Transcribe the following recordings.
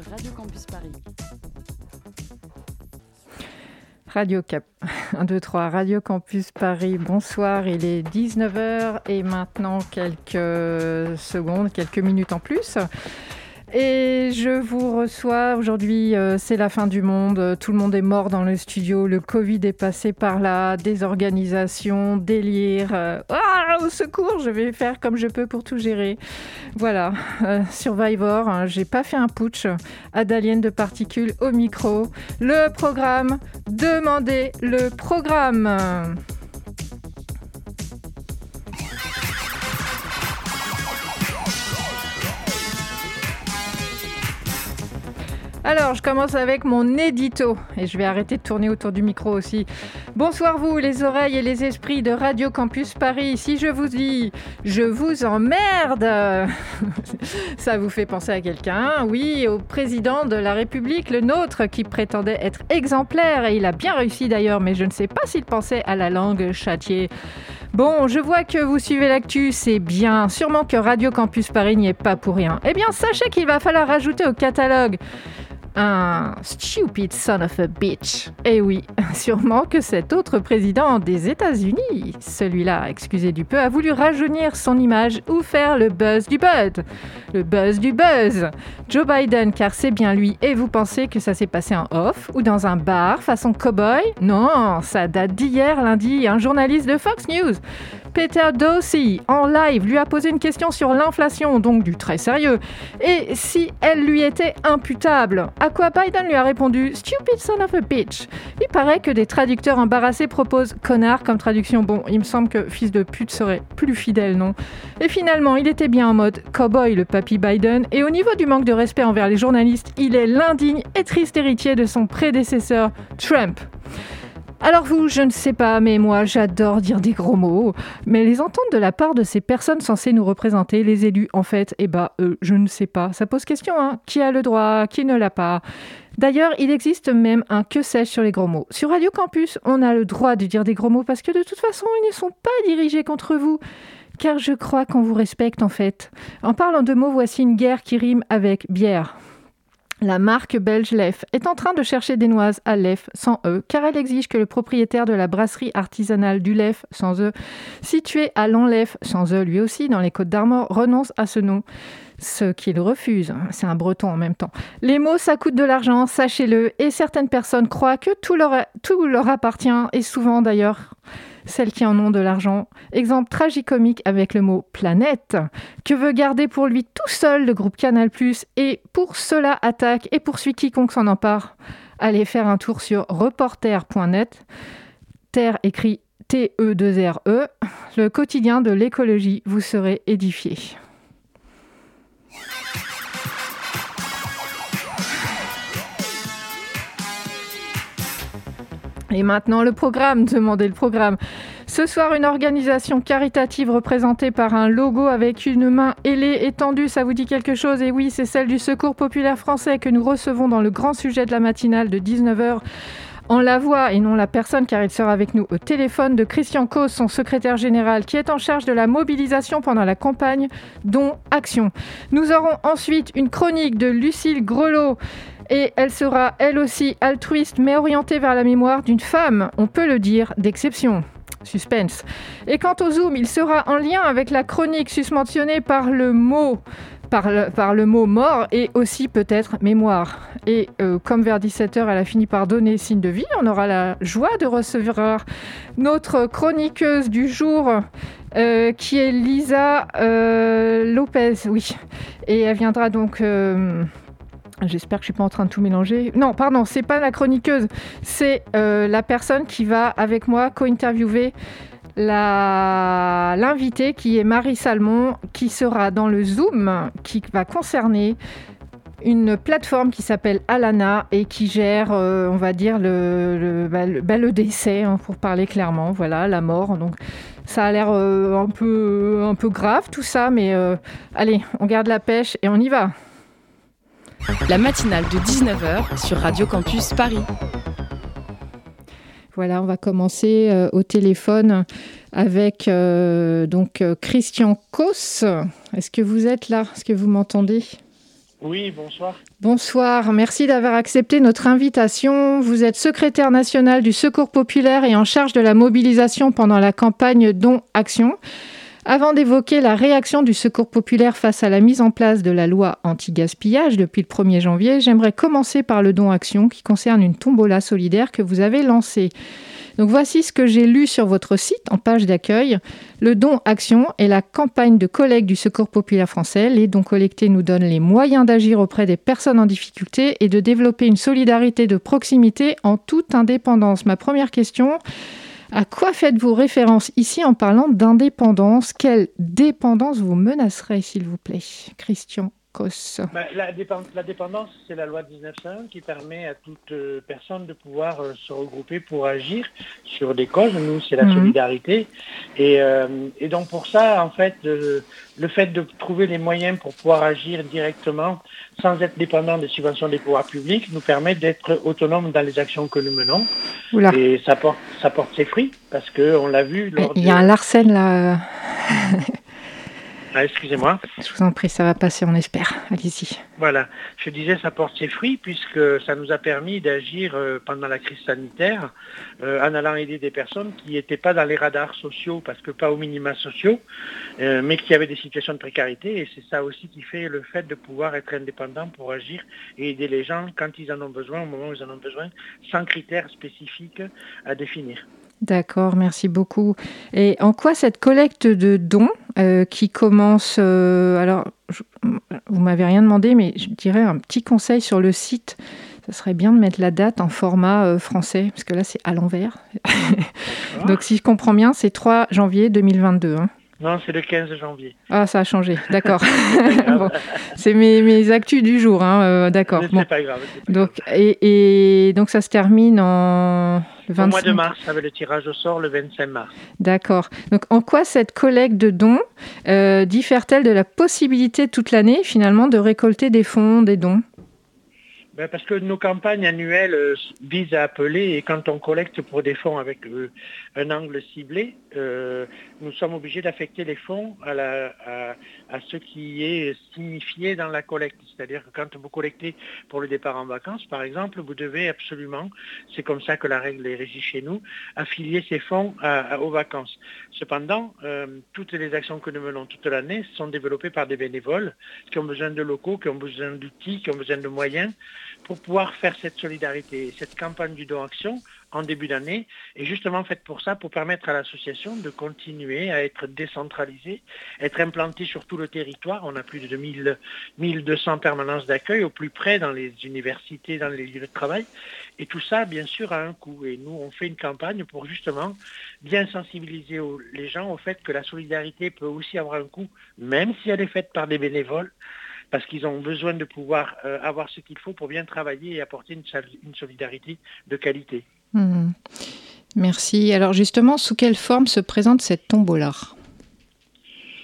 Radio Campus Paris. Radio Cap 1, 2, 3, Radio Campus Paris, bonsoir, il est 19h et maintenant quelques secondes, quelques minutes en plus. Et je vous reçois aujourd'hui, euh, c'est la fin du monde, tout le monde est mort dans le studio, le Covid est passé par là, désorganisation, délire. euh, au secours, je vais faire comme je peux pour tout gérer. Voilà, euh, Survivor, hein, j'ai pas fait un putsch, Adalienne de particules au micro. Le programme, demandez le programme. Alors, je commence avec mon édito et je vais arrêter de tourner autour du micro aussi. Bonsoir vous, les oreilles et les esprits de Radio Campus Paris. Si je vous dis je vous emmerde, ça vous fait penser à quelqu'un? Oui, au président de la République, le nôtre, qui prétendait être exemplaire et il a bien réussi d'ailleurs, mais je ne sais pas s'il pensait à la langue châtiée. Bon, je vois que vous suivez l'actu, c'est bien. Sûrement que Radio Campus Paris n'y est pas pour rien. Eh bien, sachez qu'il va falloir rajouter au catalogue un stupid son of a bitch. Eh oui, sûrement que cet autre président des États-Unis, celui-là, excusez du peu, a voulu rajeunir son image ou faire le buzz du buzz. Le buzz du buzz. Joe Biden, car c'est bien lui. Et vous pensez que ça s'est passé en off ou dans un bar façon cowboy? Non, ça date d'hier lundi. Un journaliste de Fox News Peter Dosey, en live, lui a posé une question sur l'inflation, donc du très sérieux, et si elle lui était imputable. À quoi Biden lui a répondu Stupid son of a bitch. Il paraît que des traducteurs embarrassés proposent connard comme traduction. Bon, il me semble que fils de pute serait plus fidèle, non? Et finalement, il était bien en mode cowboy, le papy Biden, et au niveau du manque de respect envers les journalistes, il est l'indigne et triste héritier de son prédécesseur, Trump. Alors vous, je ne sais pas, mais moi j'adore dire des gros mots. Mais les entendre de la part de ces personnes censées nous représenter, les élus, en fait, eh bah, euh, je ne sais pas. Ça pose question, hein. Qui a le droit, qui ne l'a pas? D'ailleurs, il existe même un que sais-je sur les gros mots. Sur Radio Campus, on a le droit de dire des gros mots parce que de toute façon, ils ne sont pas dirigés contre vous. Car je crois qu'on vous respecte en fait. En parlant de mots, voici une guerre qui rime avec bière. La marque belge Lef est en train de chercher des noises à Lef sans E, car elle exige que le propriétaire de la brasserie artisanale du Lef sans E, située à Lanlef sans E lui aussi dans les Côtes d'Armor, renonce à ce nom. Ce qu'il refuse, c'est un breton en même temps. Les mots, ça coûte de l'argent, sachez-le, et certaines personnes croient que tout leur, tout leur appartient, et souvent d'ailleurs celles qui en ont de l'argent. Exemple tragicomique avec le mot planète, que veut garder pour lui tout seul le groupe Canal+, et pour cela attaque et poursuit quiconque s'en empare. Allez faire un tour sur reporter.net, terre écrit T-E-2-R-E, le quotidien de l'écologie, vous serez édifié. Et maintenant, le programme, demandez le programme. Ce soir, une organisation caritative représentée par un logo avec une main ailée étendue, ça vous dit quelque chose? Et oui, c'est celle du Secours populaire français que nous recevons dans le grand sujet de la matinale de 19h. En la voix, et non la personne, car il sera avec nous au téléphone, de Christian Cause, son secrétaire général, qui est en charge de la mobilisation pendant la campagne dont Action. Nous aurons ensuite une chronique de Lucille Grelot, et elle sera elle aussi altruiste mais orientée vers la mémoire d'une femme, on peut le dire, d'exception. Suspense. Et quant au Zoom, il sera en lien avec la chronique susmentionnée par le mot par le, par le mot mort et aussi peut-être mémoire. Et euh, comme vers 17h, elle a fini par donner signe de vie, on aura la joie de recevoir notre chroniqueuse du jour, euh, qui est Lisa euh, Lopez, oui. Et elle viendra donc... J'espère que je suis pas en train de tout mélanger. Non, pardon, c'est pas la chroniqueuse, c'est euh, la personne qui va avec moi co-interviewer l'invitée qui est Marie Salmon, qui sera dans le Zoom, qui va concerner une plateforme qui s'appelle Alana et qui gère, euh, on va dire, le, le, bah, bah, décès, hein, pour parler clairement, voilà, la mort. Donc ça a l'air euh, un, peu, un peu grave tout ça, mais allez, on garde la pêche et on y va. La matinale de 19h sur Radio Campus Paris. Voilà, on va commencer euh, au téléphone avec euh, donc euh, Christian Kos. Est-ce que vous êtes là? Est-ce que vous m'entendez? Oui, bonsoir. Bonsoir, merci d'avoir accepté notre invitation. Vous êtes secrétaire national du Secours populaire et en charge de la mobilisation pendant la campagne Don Action. Avant d'évoquer la réaction du Secours populaire face à la mise en place de la loi anti-gaspillage depuis le 1er janvier, j'aimerais commencer par le don action qui concerne une tombola solidaire que vous avez lancée. Donc voici ce que j'ai lu sur votre site en page d'accueil. Le don action est la campagne de collecte du Secours populaire français. Les dons collectés nous donnent les moyens d'agir auprès des personnes en difficulté et de développer une solidarité de proximité en toute indépendance. Ma première question, à quoi faites-vous référence ici en parlant d'indépendance? Quelle dépendance vous menacerait, s'il vous plaît Christian? Ben, la, dépend- la dépendance, c'est la loi 1901 qui permet à toute euh, personne de pouvoir euh, se regrouper pour agir sur des causes. Nous, c'est la Mhm. solidarité. Et, euh, et donc pour ça, en fait, le fait de trouver les moyens pour pouvoir agir directement sans être dépendant des subventions des pouvoirs publics nous permet d'être autonome dans les actions que nous menons. Oula, Et ça porte, ça porte ses fruits parce que on l'a vu lors il y a un Larsen là. Ah, excusez-moi. Je vous en prie, ça va passer, on espère. Allez-y. Voilà, je disais ça porte ses fruits puisque ça nous a permis d'agir euh, pendant la crise sanitaire euh, en allant aider des personnes qui n'étaient pas dans les radars sociaux parce que pas aux minima sociaux, euh, mais qui avaient des situations de précarité et c'est ça aussi qui fait le fait de pouvoir être indépendant pour agir et aider les gens quand ils en ont besoin, au moment où ils en ont besoin, sans critères spécifiques à définir. D'accord, merci beaucoup. Et en quoi cette collecte de dons euh, qui commence, euh, alors je- vous m'avez rien demandé, mais je dirais un petit conseil sur le site. Ça serait bien de mettre la date en format euh, français, parce que là c'est à l'envers. Donc si je comprends bien, c'est 3 janvier 2022. hein. Non, c'est le 15 janvier. Ah, ça a changé, d'accord. Bon, c'est mes, mes actus du jour, hein, euh, d'accord. C'est Bon. pas grave. Donc, et donc ça se termine en le. Au mois 25 de mars, avec le tirage au sort le 25 mars. D'accord. Donc, en quoi cette collecte de dons euh, diffère-t-elle de la possibilité toute l'année, finalement, de récolter des fonds, des dons? Ben, parce que nos campagnes annuelles euh, visent à appeler et quand on collecte pour des fonds avec euh, un angle ciblé, euh, nous sommes obligés d'affecter les fonds à, ce qui est signifié dans la collecte. C'est-à-dire que quand vous collectez pour le départ en vacances, par exemple, vous devez absolument, c'est comme ça que la règle est régie chez nous, affilier ces fonds aux vacances. Cependant, euh, toutes les actions que nous menons toute l'année sont développées par des bénévoles qui ont besoin de locaux, qui ont besoin d'outils, qui ont besoin de moyens pour pouvoir faire cette solidarité. Et Cette campagne du don action en début d'année est justement faite pour ça, pour permettre à l'association de continuer à être décentralisée, être implantée sur tout le territoire. On a plus de 2000, 1200 permanences d'accueil au plus près dans les universités, dans les lieux de travail. Et tout ça, bien sûr, a un coût. Et nous, on fait une campagne pour justement bien sensibiliser les gens au fait que la solidarité peut aussi avoir un coût, même si elle est faite par des bénévoles parce qu'ils ont besoin de pouvoir euh, avoir ce qu'il faut pour bien travailler et apporter une solidarité de qualité. Hmm. Merci. Alors, justement, sous quelle forme se présente cette tombola?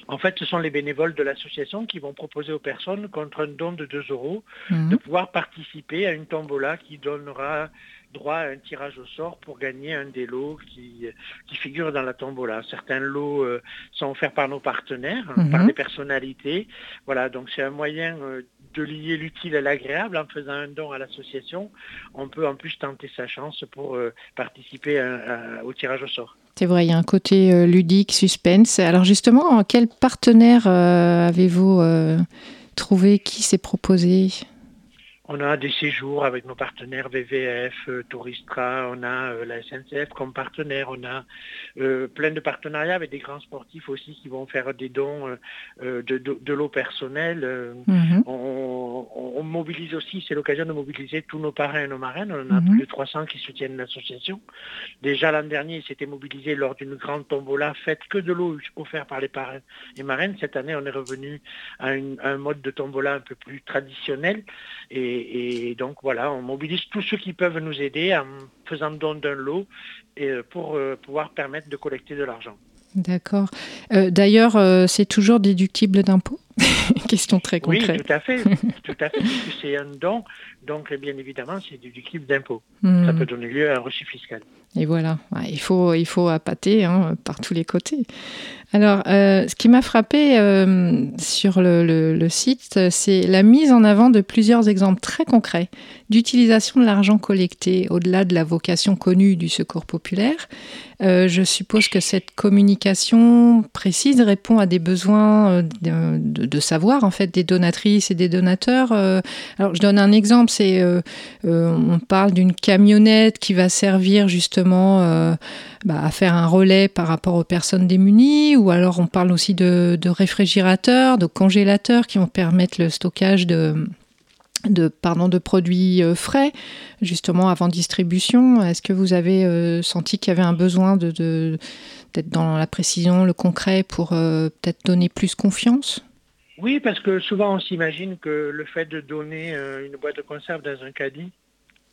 En fait, ce sont les bénévoles de l'association qui vont proposer aux personnes, contre un don de 2 euros, Hmm. de pouvoir participer à une tombola qui donnera droit à un tirage au sort pour gagner un des lots qui, qui figurent dans la tombola. Certains lots euh, sont offerts par nos partenaires, hein, Mhm. par des personnalités. Voilà, donc c'est un moyen euh, de lier l'utile à l'agréable en faisant un don à l'association. On peut en plus tenter sa chance pour euh, participer à- au tirage au sort. C'est vrai, il y a un côté euh, ludique, suspense. Alors, justement, quel partenaire euh, avez-vous trouvé Qui s'est proposé? On a des séjours avec nos partenaires VVF, euh, Touristra, on a euh, la SNCF comme partenaire, on a euh, plein de partenariats avec des grands sportifs aussi qui vont faire des dons euh, de, de, de l'eau personnelle. Mhm. on, on- on mobilise aussi, c'est l'occasion de mobiliser tous nos parrains et nos marraines. On a Mhm. plus de 300 qui soutiennent l'association. Déjà l'an dernier, ils s'étaient mobilisés lors d'une grande tombola faite que de l'eau offerte par les parrains et marraines. Cette année, on est revenu à, une- à un mode de tombola un peu plus traditionnel. Et, et donc voilà, on mobilise tous ceux qui peuvent nous aider en faisant don d'un lot et euh, pour euh, pouvoir permettre de collecter de l'argent. D'accord. Euh, D'ailleurs, c'est toujours déductible d'impôts? Question très Oui, concrète. tout à fait, tout à fait, c'est un don, donc bien évidemment c'est déductible d'impôt. Hmm. Ça peut donner lieu à un reçu fiscal. Et voilà, il faut, il faut appâter hein, par tous les côtés. Alors, euh, ce qui m'a frappé euh, sur le, le- le site, c'est la mise en avant de plusieurs exemples très concrets d'utilisation de l'argent collecté au-delà de la vocation connue du secours populaire. Euh, je suppose que cette communication précise répond à des besoins de, de- de savoir en fait des donatrices et des donateurs. Euh, alors, je donne un exemple, c'est euh, euh, on parle d'une camionnette qui va servir justement bah, à faire un relais par rapport aux personnes démunies, ou alors on parle aussi de, réfrigérateurs, de congélateurs qui vont permettre le stockage de, de, pardon, de produits frais, justement avant distribution. Est-ce que vous avez senti qu'il y avait un besoin de, de- d'être dans la précision, le concret, pour peut-être donner plus confiance? Oui, parce que souvent on s'imagine que le fait de donner euh, une boîte de conserve dans un caddie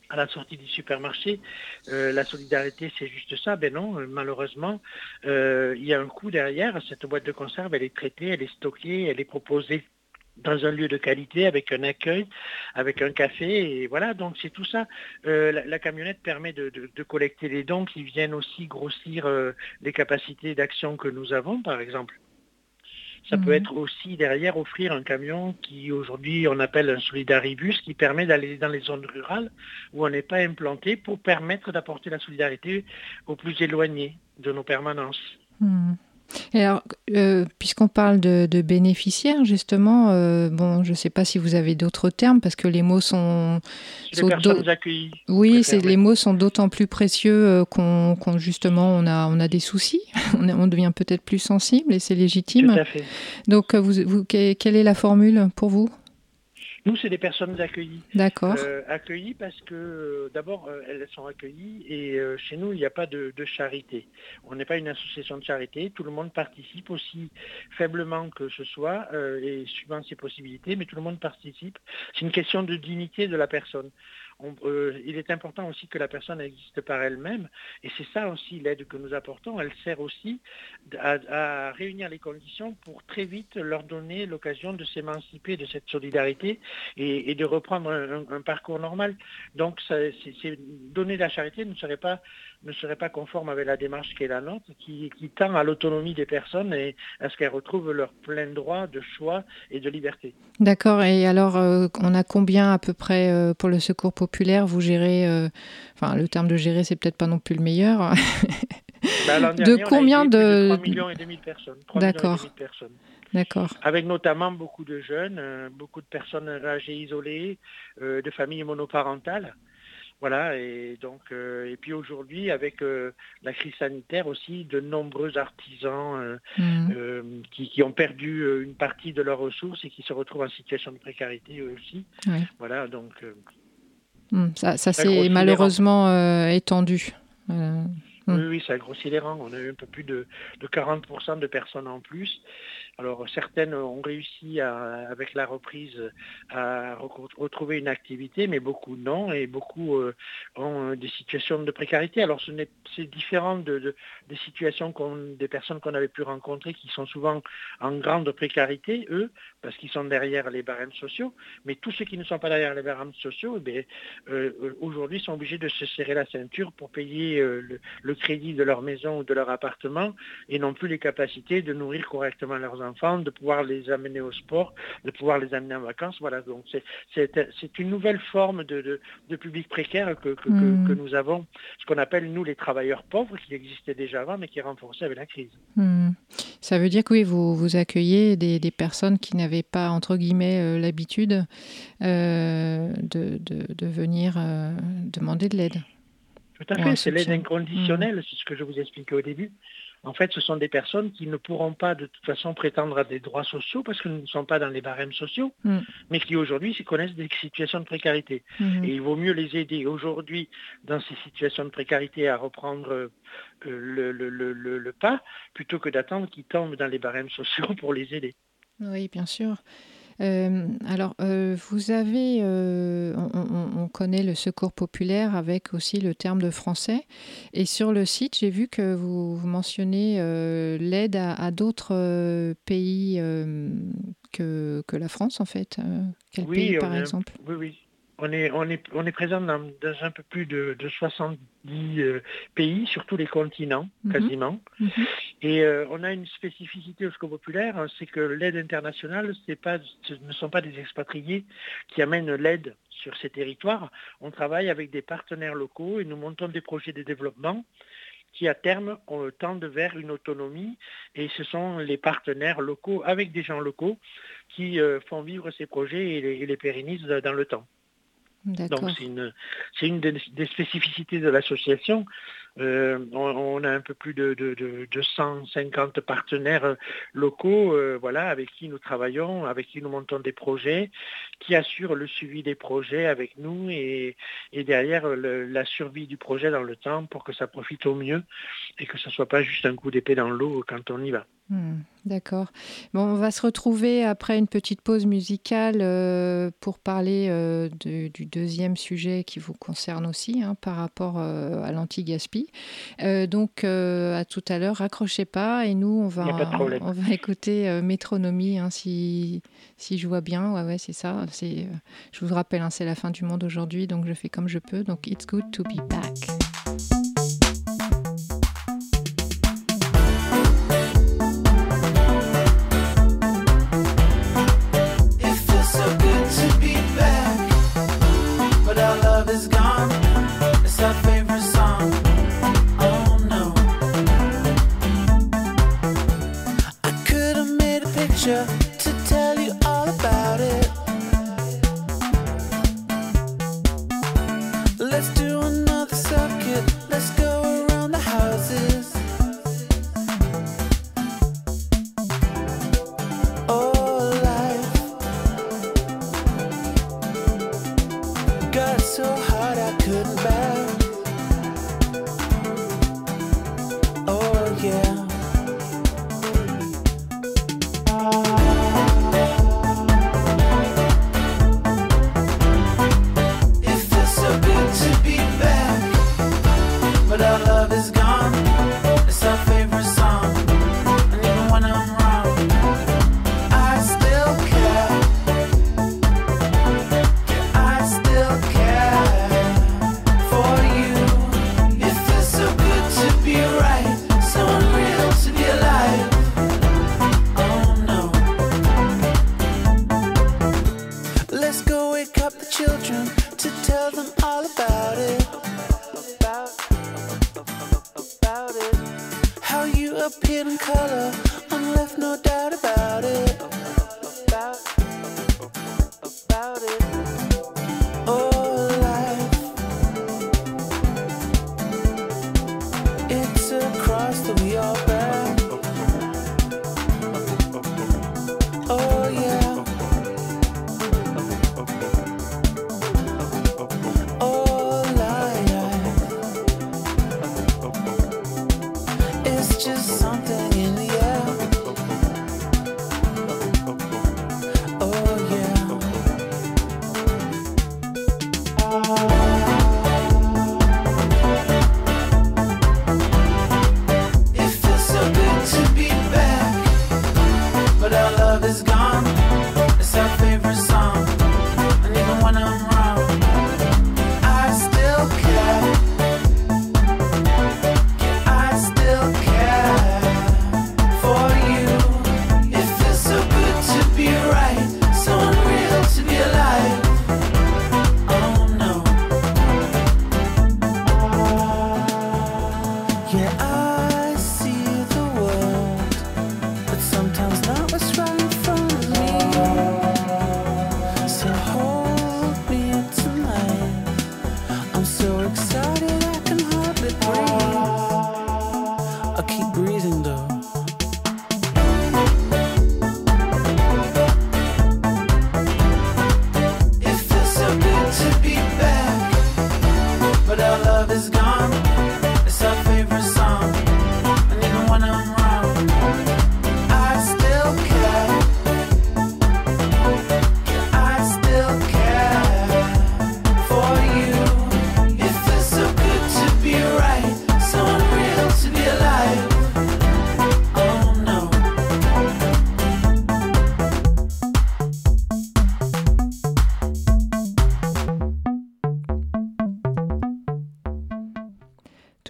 à la sortie du supermarché, euh, la solidarité c'est juste ça. Ben non, euh, malheureusement, il y a un coût derrière. Cette boîte de conserve, elle est traitée, elle est stockée, elle est proposée dans un lieu de qualité, avec un accueil, avec un café, et voilà, donc c'est tout ça. La, camionnette permet de, de- collecter les dons qui viennent aussi grossir les capacités d'action que nous avons, par exemple. Ça peut Mhm. être aussi derrière offrir un camion qui aujourd'hui on appelle un solidaribus qui permet d'aller dans les zones rurales où on n'est pas implanté pour permettre d'apporter la solidarité aux plus éloignés de nos permanences. Hmm. Et alors, euh, puisqu'on parle de, de bénéficiaires, justement, euh, bon, je ne sais pas si vous avez d'autres termes, parce que les mots sont... Les personnes accueillies. Oui, c'est, les mots sont d'autant plus précieux euh, qu'on, justement, on a, on a des soucis, on, devient peut-être plus sensible, et c'est Tout légitime. à fait. Donc, euh, vous, vous, que- quelle est la formule pour vous? Nous, c'est des personnes accueillies. D'accord. Euh, accueillies parce que euh, d'abord, euh, elles sont accueillies et chez nous, il n'y a pas de, de charité. On n'est pas une association de charité. Tout le monde participe aussi faiblement que ce soit et suivant ses possibilités, mais tout le monde participe. C'est une question de dignité de la personne. Euh, il est important aussi que la personne existe par elle-même et c'est ça aussi l'aide que nous apportons. Elle sert aussi à, réunir les conditions pour très vite leur donner l'occasion de s'émanciper de cette solidarité et, de reprendre un, parcours normal. Donc, c'est- donner de la charité ne serait pas ne serait pas conforme avec la démarche qui est la nôtre, qui, qui tend à l'autonomie des personnes et à ce qu'elles retrouvent leur plein droit de choix et de liberté. D'accord. Et alors, euh, on a combien à peu près euh, pour le secours populaire? Vous gérez, euh, enfin, le terme de gérer, c'est peut-être pas non plus le meilleur. Bah, l'an De dernier, combien de- 3 millions et demi de personnes. 3 millions et D'accord. D'accord. Avec notamment beaucoup de jeunes, beaucoup de personnes âgées isolées, de familles monoparentales. Voilà, et donc, euh, et puis aujourd'hui, avec euh, la crise sanitaire aussi, de nombreux artisans euh, euh, qui, qui ont perdu une partie de leurs ressources et qui se retrouvent en situation de précarité eux aussi. Voilà, donc Hmm. Ça, ça les malheureusement étendu. Euh, Mm. oui, oui, ça a grossi les rangs. On a eu un peu plus de, de 40% de personnes en plus. Alors certaines ont réussi avec la reprise à retrouver une activité, mais beaucoup non, et beaucoup euh, ont euh, des situations de précarité. Alors c'est différent de, de- des situations des personnes qu'on avait pu rencontrer qui sont souvent en grande précarité, eux, parce qu'ils sont derrière les barèmes sociaux. Mais tous ceux qui ne sont pas derrière les barèmes sociaux, eh euh, aujourd'hui sont obligés de se serrer la ceinture pour payer le, le crédit de leur maison ou de leur appartement et n'ont plus les capacités de nourrir correctement leurs enfants, de pouvoir les amener au sport, de pouvoir les amener en vacances. Voilà, donc c'est- une nouvelle forme de, de, de public précaire que, que, que- Mm. que nous avons, ce qu'on appelle nous les travailleurs pauvres, qui existaient déjà avant, mais qui est renforcé avec la crise. Hmm. Ça veut dire que oui, vous, vous accueillez des, des personnes qui n'avaient pas, entre guillemets, euh, l'habitude euh, de, de, de venir euh, demander de l'aide. Tout à fait, c'est l'aide inconditionnelle, c'est ce que je vous expliquais au début. en fait, ce sont des personnes qui ne pourront pas de toute façon prétendre à des droits sociaux parce que nous ne sommes pas dans les barèmes sociaux, Mm. mais qui aujourd'hui se connaissent des situations de précarité. Mhm. Et il vaut mieux les aider aujourd'hui dans ces situations de précarité à reprendre euh, le, le- le- le- le pas plutôt que d'attendre qu'ils tombent dans les barèmes sociaux pour les aider. Oui, bien sûr. Euh, alors, euh, vous avez, euh, on, on- on connaît le secours populaire avec aussi le terme de français. Et sur le site, j'ai vu que vous, vous mentionnez l'aide à, à d'autres pays que, que la France, en fait. Quel Oui, pays, par exemple? Oui, oui. On est, on est, on est présent dans, dans un peu plus de, de 70 euh, pays sur tous les continents, Mhm. quasiment. Mhm. Et euh, on a une spécificité au secours populaire, hein, c'est que l'aide internationale, pas, ce ne sont pas des expatriés qui amènent l'aide sur ces territoires. On travaille avec des partenaires locaux et nous montons des projets de développement qui à terme on tendent vers une autonomie et ce sont les partenaires locaux avec des gens locaux qui euh, font vivre ces projets et les, et les pérennisent dans le temps. Donc c'est une, c'est une des, des spécificités de l'association. Euh, on, on a un peu plus de, de, de- de 150 partenaires locaux euh, voilà, avec qui nous travaillons, avec qui nous montons des projets, qui assurent le suivi des projets avec nous et, et derrière le- la survie du projet dans le temps pour que ça profite au mieux et que ce ne soit pas juste un coup d'épée dans l'eau quand on y va. Hmm, D'accord. Bon, on va se retrouver après une petite pause musicale euh, pour parler euh, de- du deuxième sujet qui vous concerne aussi hein, par rapport euh, à l'anti-gaspi. Donc, à tout à l'heure, raccrochez pas et nous, on va, on va écouter Métronomie hein, si, si je vois bien. Ouais, ouais, c'est ça. Je vous rappelle, hein, c'est la fin du monde aujourd'hui, donc je fais comme je peux. Donc, it's good to be back.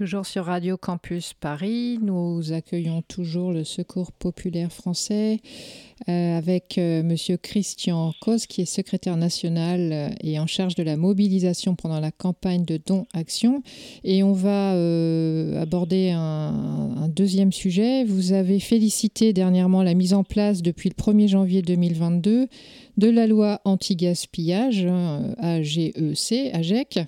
Toujours sur Radio Campus Paris, nous accueillons toujours le Secours populaire français euh, avec euh, Monsieur Christian Cos, qui est secrétaire national euh, et en charge de la mobilisation pendant la campagne de dons action. Et on va euh, aborder un, un deuxième sujet. Vous avez félicité dernièrement la mise en place depuis le 1er janvier 2022 de la loi anti-gaspillage, hein, AGEC, AGEC.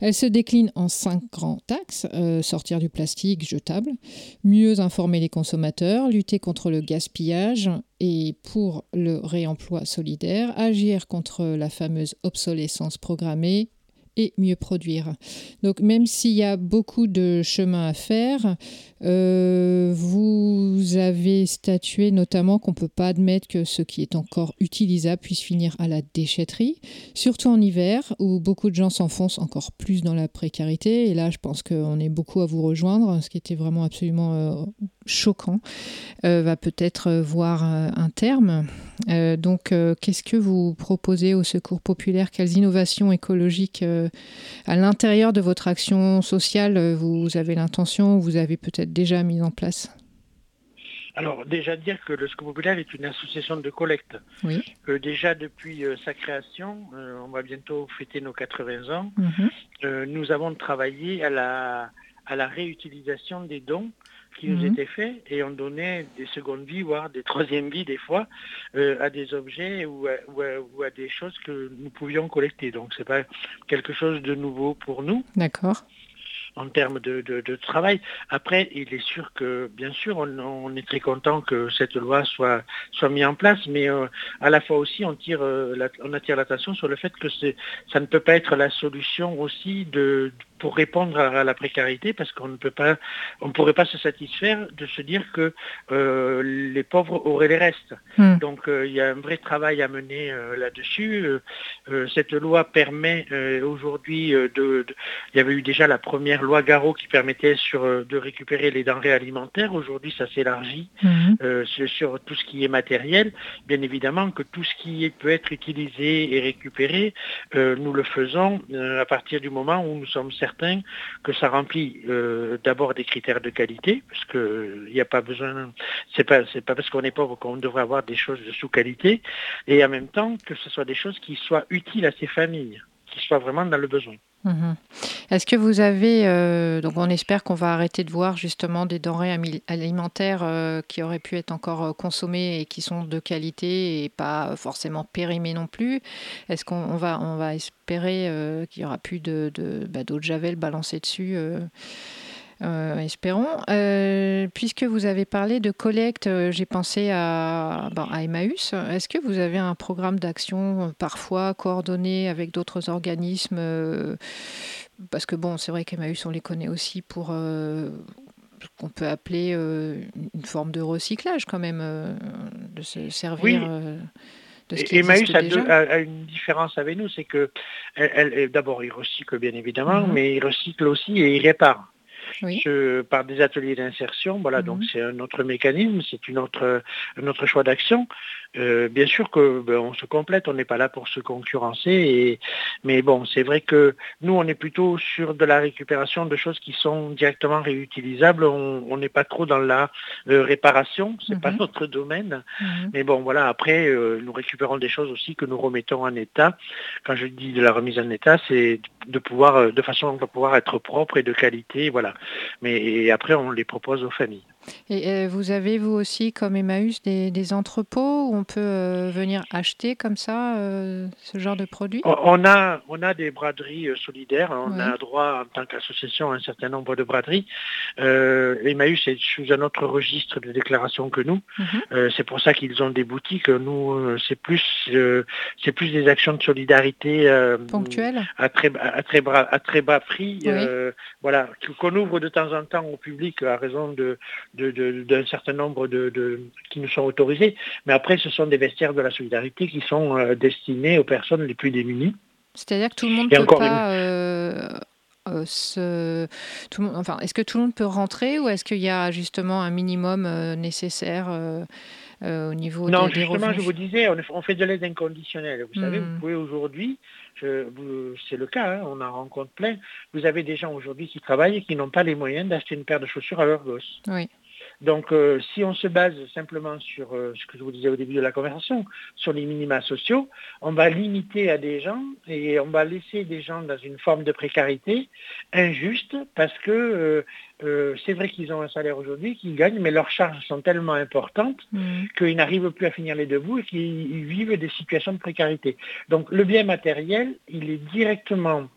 Elle se décline en cinq grands axes. Euh, sortir du plastique jetable, mieux informer les consommateurs, lutter contre le gaspillage et pour le réemploi solidaire, agir contre la fameuse obsolescence programmée et mieux produire. Donc même s'il y a beaucoup de chemin à faire, euh, vous avez statué notamment qu'on ne peut pas admettre que ce qui est encore utilisable puisse finir à la déchetterie, surtout en hiver où beaucoup de gens s'enfoncent encore plus dans la précarité. Et là, je pense qu'on est beaucoup à vous rejoindre, ce qui était vraiment absolument euh, choquant, euh, va peut-être voir euh, un terme. Euh, donc, euh, qu'est-ce que vous proposez au Secours populaire? Quelles innovations écologiques euh, à l'intérieur de votre action sociale euh, vous avez l'intention, vous avez peut-être déjà mis en place? Alors déjà dire que le Secours populaire est une association de collecte. Oui. Euh, déjà depuis euh, sa création, euh, on va bientôt fêter nos 80 ans, Mhm. euh, nous avons travaillé à la, à la réutilisation des dons qui nous Mhm. étaient faits et on donnait des secondes vies, voire des troisièmes vies des fois, euh, à des objets ou à, ou à- ou à des choses que nous pouvions collecter. Donc c'est pas quelque chose de nouveau pour nous D'accord. en termes de, de- de travail. Après, il est sûr que, bien sûr, on, on est très content que cette loi soit, soit mise en place, mais euh, à la fois aussi, on, tire, euh, la- on attire l'attention sur le fait que c'est- ça ne peut pas être la solution aussi de, pour répondre à, la précarité, parce qu'on ne peut pas, on ne pourrait pas se satisfaire de se dire que euh, les pauvres auraient les restes. Hmm. Donc, euh, il y a un vrai travail à mener euh, là-dessus. Cette loi permet aujourd'hui de, de- il y avait eu déjà la première loi Garot qui permettait sur, de récupérer les denrées alimentaires. Aujourd'hui, ça s'élargit euh, sur, tout ce qui est matériel. Bien évidemment que tout ce qui peut être utilisé et récupéré, nous le faisons à partir du moment où nous sommes certains que ça remplit euh, d'abord des critères de qualité, parce que euh, il n'y a pas besoin, c'est pas c'est pas parce qu'on est pauvre qu'on devrait avoir des choses de sous-qualité, et en même temps que ce soit des choses qui soient utiles à ces familles, qui soient vraiment dans le besoin. Mhm. Est-ce que vous avez, euh, donc on espère qu'on va arrêter de voir justement des denrées alimentaires euh, qui auraient pu être encore euh, consommées et qui sont de qualité et pas forcément périmées non plus. Est-ce qu'on on va, on espérer qu'il n'y aura plus de, de, bah, de javel balancée dessus euh, espérons. Euh, puisque vous avez parlé de collecte, euh, j'ai pensé à, Emmaüs. Est-ce que vous avez un programme d'action parfois coordonné avec d'autres organismes Parce que bon, c'est vrai qu'Emmaüs, on les connaît aussi pour ce qu'on peut appeler euh, une forme de recyclage quand même, euh, de se servir. Oui. euh, de ce qui Emmaüs a, déjà. deux- a- a une différence avec nous, c'est que elle, elle- d'abord il recycle bien évidemment, Mhm. mais il recycle aussi et il répare. Oui. Ce- par des ateliers d'insertion, voilà, Mhm. donc c'est un autre mécanisme, c'est une autre, un autre choix d'action. Euh, bien sûr que ben, on se complète, on n'est pas là pour se concurrencer, et, mais bon, c'est vrai que nous on est plutôt sur de la récupération de choses qui sont directement réutilisables. On n'est pas trop dans la euh, réparation, c'est pas Mhm. notre domaine. Mhm. Mais bon, voilà, après, euh, nous récupérons des choses aussi que nous remettons en état. Quand je dis de la remise en état, c'est de pouvoir, de façon à pouvoir être propre et de qualité, voilà. Mais et après, on les propose aux familles. Et euh, vous avez, vous aussi, comme Emmaüs, des, des entrepôts où on peut euh, venir acheter comme ça euh, ce genre de produits? On- On a, on a des braderies solidaires. On Ouais. a droit, en tant qu'association, à un certain nombre de braderies. Emmaüs est sous un autre registre de déclaration que nous. Mhm. C'est pour ça qu'ils ont des boutiques. Nous, c'est plus, c'est plus des actions de solidarité Ponctuels à très, bas- à très, bas, à très bas prix, Oui. voilà, qu'on ouvre de temps en temps au public à raison de- d'un certain nombre de, de- qui nous sont autorisés. Mais après, ce sont des vestiaires de la solidarité qui sont euh, destinés aux personnes les plus démunies. C'est-à-dire que tout le monde peut pas euh, euh, se... tout le monde... Enfin, est-ce que tout le monde peut rentrer ou est-ce qu'il y a justement un minimum nécessaire au niveau non, des, des justement, revenus? je vous disais, on, on fait de l'aide inconditionnelle. Vous savez, Hmm. vous pouvez aujourd'hui, c'est le cas, hein, on en rencontre plein, vous avez des gens aujourd'hui qui travaillent et qui n'ont pas les moyens d'acheter une paire de chaussures à leur gosse. Oui. Donc, euh, si on se base simplement sur euh, ce que je vous disais au début de la conversation, sur les minima sociaux, on va limiter à des gens et on va laisser des gens dans une forme de précarité injuste parce que euh, c'est vrai qu'ils ont un salaire aujourd'hui, qu'ils gagnent, mais leurs charges sont tellement importantes Mhm. qu'ils n'arrivent plus à finir les debout et qu'ils ils vivent des situations de précarité. Donc le bien matériel, il est directement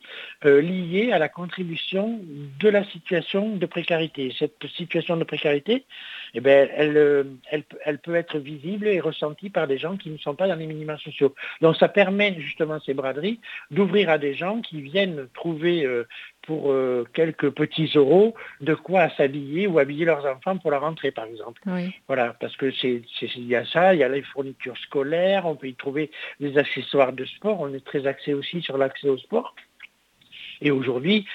euh, lié à la contribution de la situation de précarité. Cette situation de précarité, eh ben, elle, euh, elle, peut- elle peut être visible et ressentie par des gens qui ne sont pas dans les minima sociaux. Donc ça permet justement ces braderies d'ouvrir à des gens qui viennent trouver euh, pour euh, quelques petits euros de quoi s'habiller ou habiller leurs enfants pour la rentrée par exemple. Oui. Voilà, parce que c'est, c'est- il y a ça, il y a les fournitures scolaires, on peut y trouver des accessoires de sport, on est très axé aussi sur l'accès au sport. Et aujourd'hui,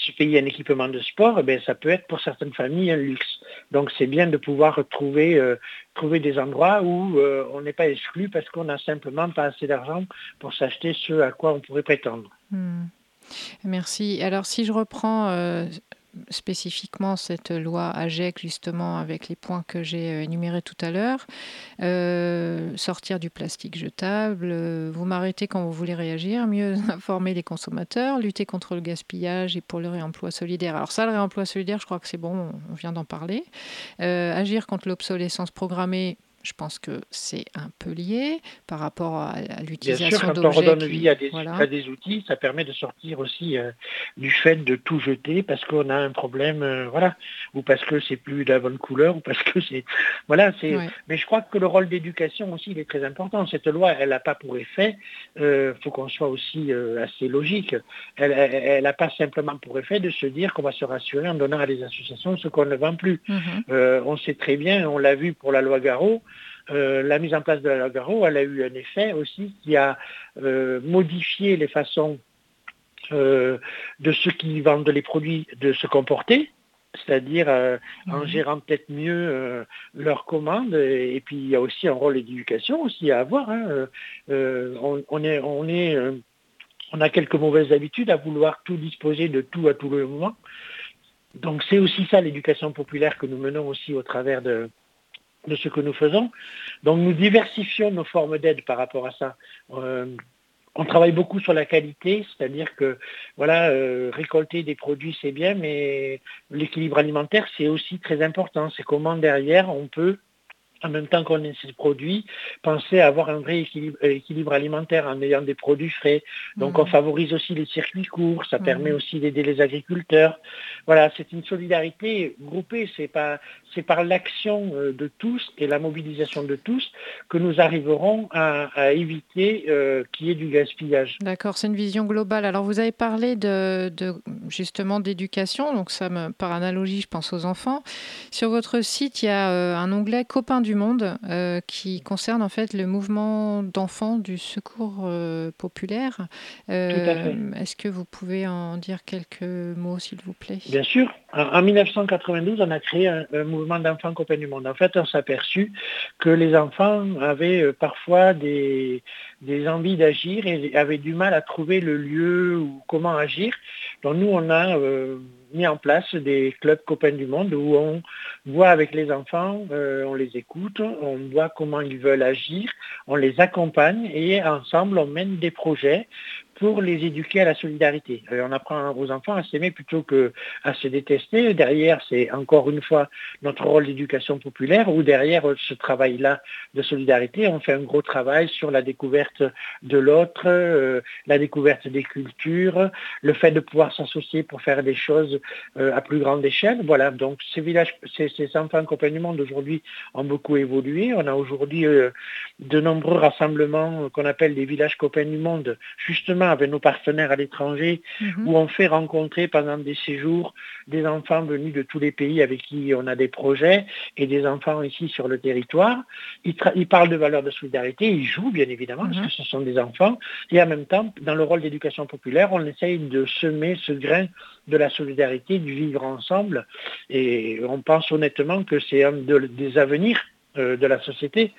se payer un équipement de sport, eh ben, ça peut être pour certaines familles un luxe. Donc c'est bien de pouvoir trouver, euh, trouver des endroits où euh, on n'est pas exclu parce qu'on n'a simplement pas assez d'argent pour s'acheter ce à quoi on pourrait prétendre. Hmm. Merci. Alors, si je reprends euh, spécifiquement cette loi AGEC, justement, avec les points que j'ai euh, énumérés tout à l'heure, euh, sortir du plastique jetable, euh, vous m'arrêtez quand vous voulez réagir, mieux informer les consommateurs, lutter contre le gaspillage et pour le réemploi solidaire. Alors ça, le réemploi solidaire, je crois que c'est bon, on vient d'en parler. Agir contre l'obsolescence programmée, je pense que c'est un peu lié par rapport à, à Bien sûr, l'utilisation quand on d'objets. redonne qui- vie à des, voilà. à des outils, ça permet de sortir aussi euh, du fait de tout jeter parce qu'on a un problème, euh, voilà, ou parce que c'est plus de la bonne couleur, ou parce que c'est, voilà, c'est. Ouais. Mais je crois que le rôle d'éducation aussi, il est très important. Cette loi, elle n'a pas pour effet, il faut qu'on soit aussi euh, assez logique. Elle n'a pas simplement pour effet de se dire qu'on va se rassurer en donnant à des associations ce qu'on ne vend plus. Mhm. Euh, on sait très bien, on l'a vu pour la loi Garot, euh, la mise en place de la loi Garot, elle a eu un effet aussi qui a euh, modifié les façons euh, de ceux qui vendent les produits de se comporter, c'est-à-dire euh, en Mhm. gérant peut-être mieux euh, leurs commandes. Et, et puis il y a aussi un rôle d'éducation aussi à avoir. hein. Euh, on, on est, on est, on a quelques mauvaises habitudes à vouloir tout disposer de tout à tout le moment. Donc c'est aussi ça l'éducation populaire que nous menons aussi au travers de, de ce que nous faisons. Donc nous diversifions nos formes d'aide par rapport à ça. Euh, on travaille beaucoup sur la qualité, c'est-à-dire que voilà, euh, récolter des produits c'est bien, mais l'équilibre alimentaire c'est aussi très important. C'est comment derrière on peut en même temps qu'on ait ces produits, penser à avoir un vrai équilibre, euh, équilibre alimentaire en ayant des produits frais. Donc Mhm. on favorise aussi les circuits courts, ça Mhm. permet aussi d'aider les agriculteurs. Voilà, c'est une solidarité groupée, c'est pas c'est par l'action euh, de tous et la mobilisation de tous que nous arriverons à, à éviter euh, qu'il y ait du gaspillage. D'accord, c'est une vision globale. Alors, vous avez parlé de, de- justement d'éducation, donc ça me, par analogie, je pense aux enfants. Sur votre site, il y a un onglet Copains du monde euh, qui concerne en fait le mouvement d'enfants du secours euh, populaire. Euh. Est-ce que vous pouvez en dire quelques mots, s'il vous plaît? Bien sûr. En, en 1992, on a créé un, un mouvement d'enfants copains du monde. En fait, on s'est aperçu que les enfants avaient parfois des, des envies d'agir et avaient du mal à trouver le lieu ou comment agir. Donc nous, on a euh, mis en place des clubs copains du monde où on voit avec les enfants, euh, on les écoute, on voit comment ils veulent agir, on les accompagne et ensemble, on mène des projets pour les éduquer à la solidarité. Euh, on apprend aux enfants à s'aimer plutôt que à se détester. Derrière, c'est encore une fois notre rôle d'éducation populaire, où derrière ce travail-là de solidarité, on fait un gros travail sur la découverte de l'autre, euh, la découverte des cultures, le fait de pouvoir s'associer pour faire des choses euh, à plus grande échelle. Voilà, donc ces villages, ces, enfants compagnons du monde aujourd'hui ont beaucoup évolué. On a aujourd'hui de nombreux rassemblements qu'on appelle des villages copains du monde, justement avec nos partenaires à l'étranger, Mhm. où on fait rencontrer pendant des séjours des enfants venus de tous les pays avec qui on a des projets et des enfants ici sur le territoire. Ils, parlent de valeurs de solidarité, ils jouent bien évidemment, Mhm. parce que ce sont des enfants, et en même temps, dans le rôle d'éducation populaire, on essaye de semer ce grain de la solidarité, du vivre ensemble, et on pense honnêtement que c'est un de- des avenirs de la société.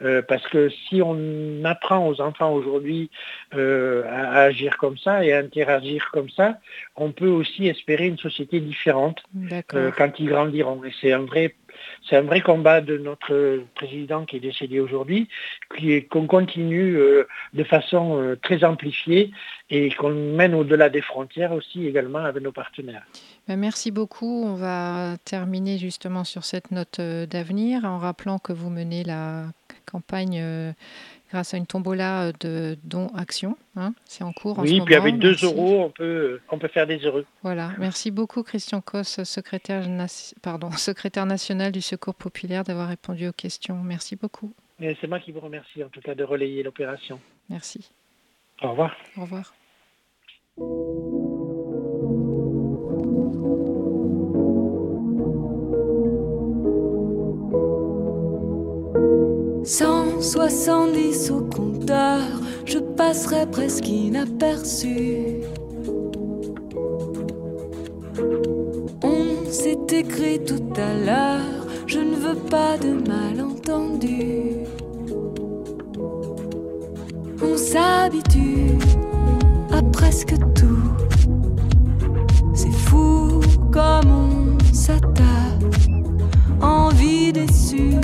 Euh, parce que si on apprend aux enfants aujourd'hui euh, à, agir comme ça et à interagir comme ça, on peut aussi espérer une société différente euh, quand ils grandiront. Et c'est un vrai, c'est un vrai combat de notre président qui est décédé aujourd'hui, qu'on continue euh, de façon euh, très amplifiée et qu'on mène au-delà des frontières aussi également avec nos partenaires. Ben, merci beaucoup. On va terminer justement sur cette note euh, d'avenir en rappelant que vous menez la campagne euh, grâce à une tombola euh, de dons action. hein. C'est en cours en ce Oui, moment. puis avec 2 Merci. euros, on peut, on peut faire des heureux. Voilà. Merci beaucoup Christian Cos, secrétaire, pardon, secrétaire national du Secours populaire, d'avoir répondu aux questions. Merci beaucoup. C'est moi qui vous remercie en tout cas de relayer l'opération. Merci. Au revoir. Au revoir. « 170 au compteur, je passerai presque inaperçu. On s'est écrit tout à l'heure, je ne veux pas de malentendu. On s'habitue à presque tout. C'est fou comme on s'attache, envie déçue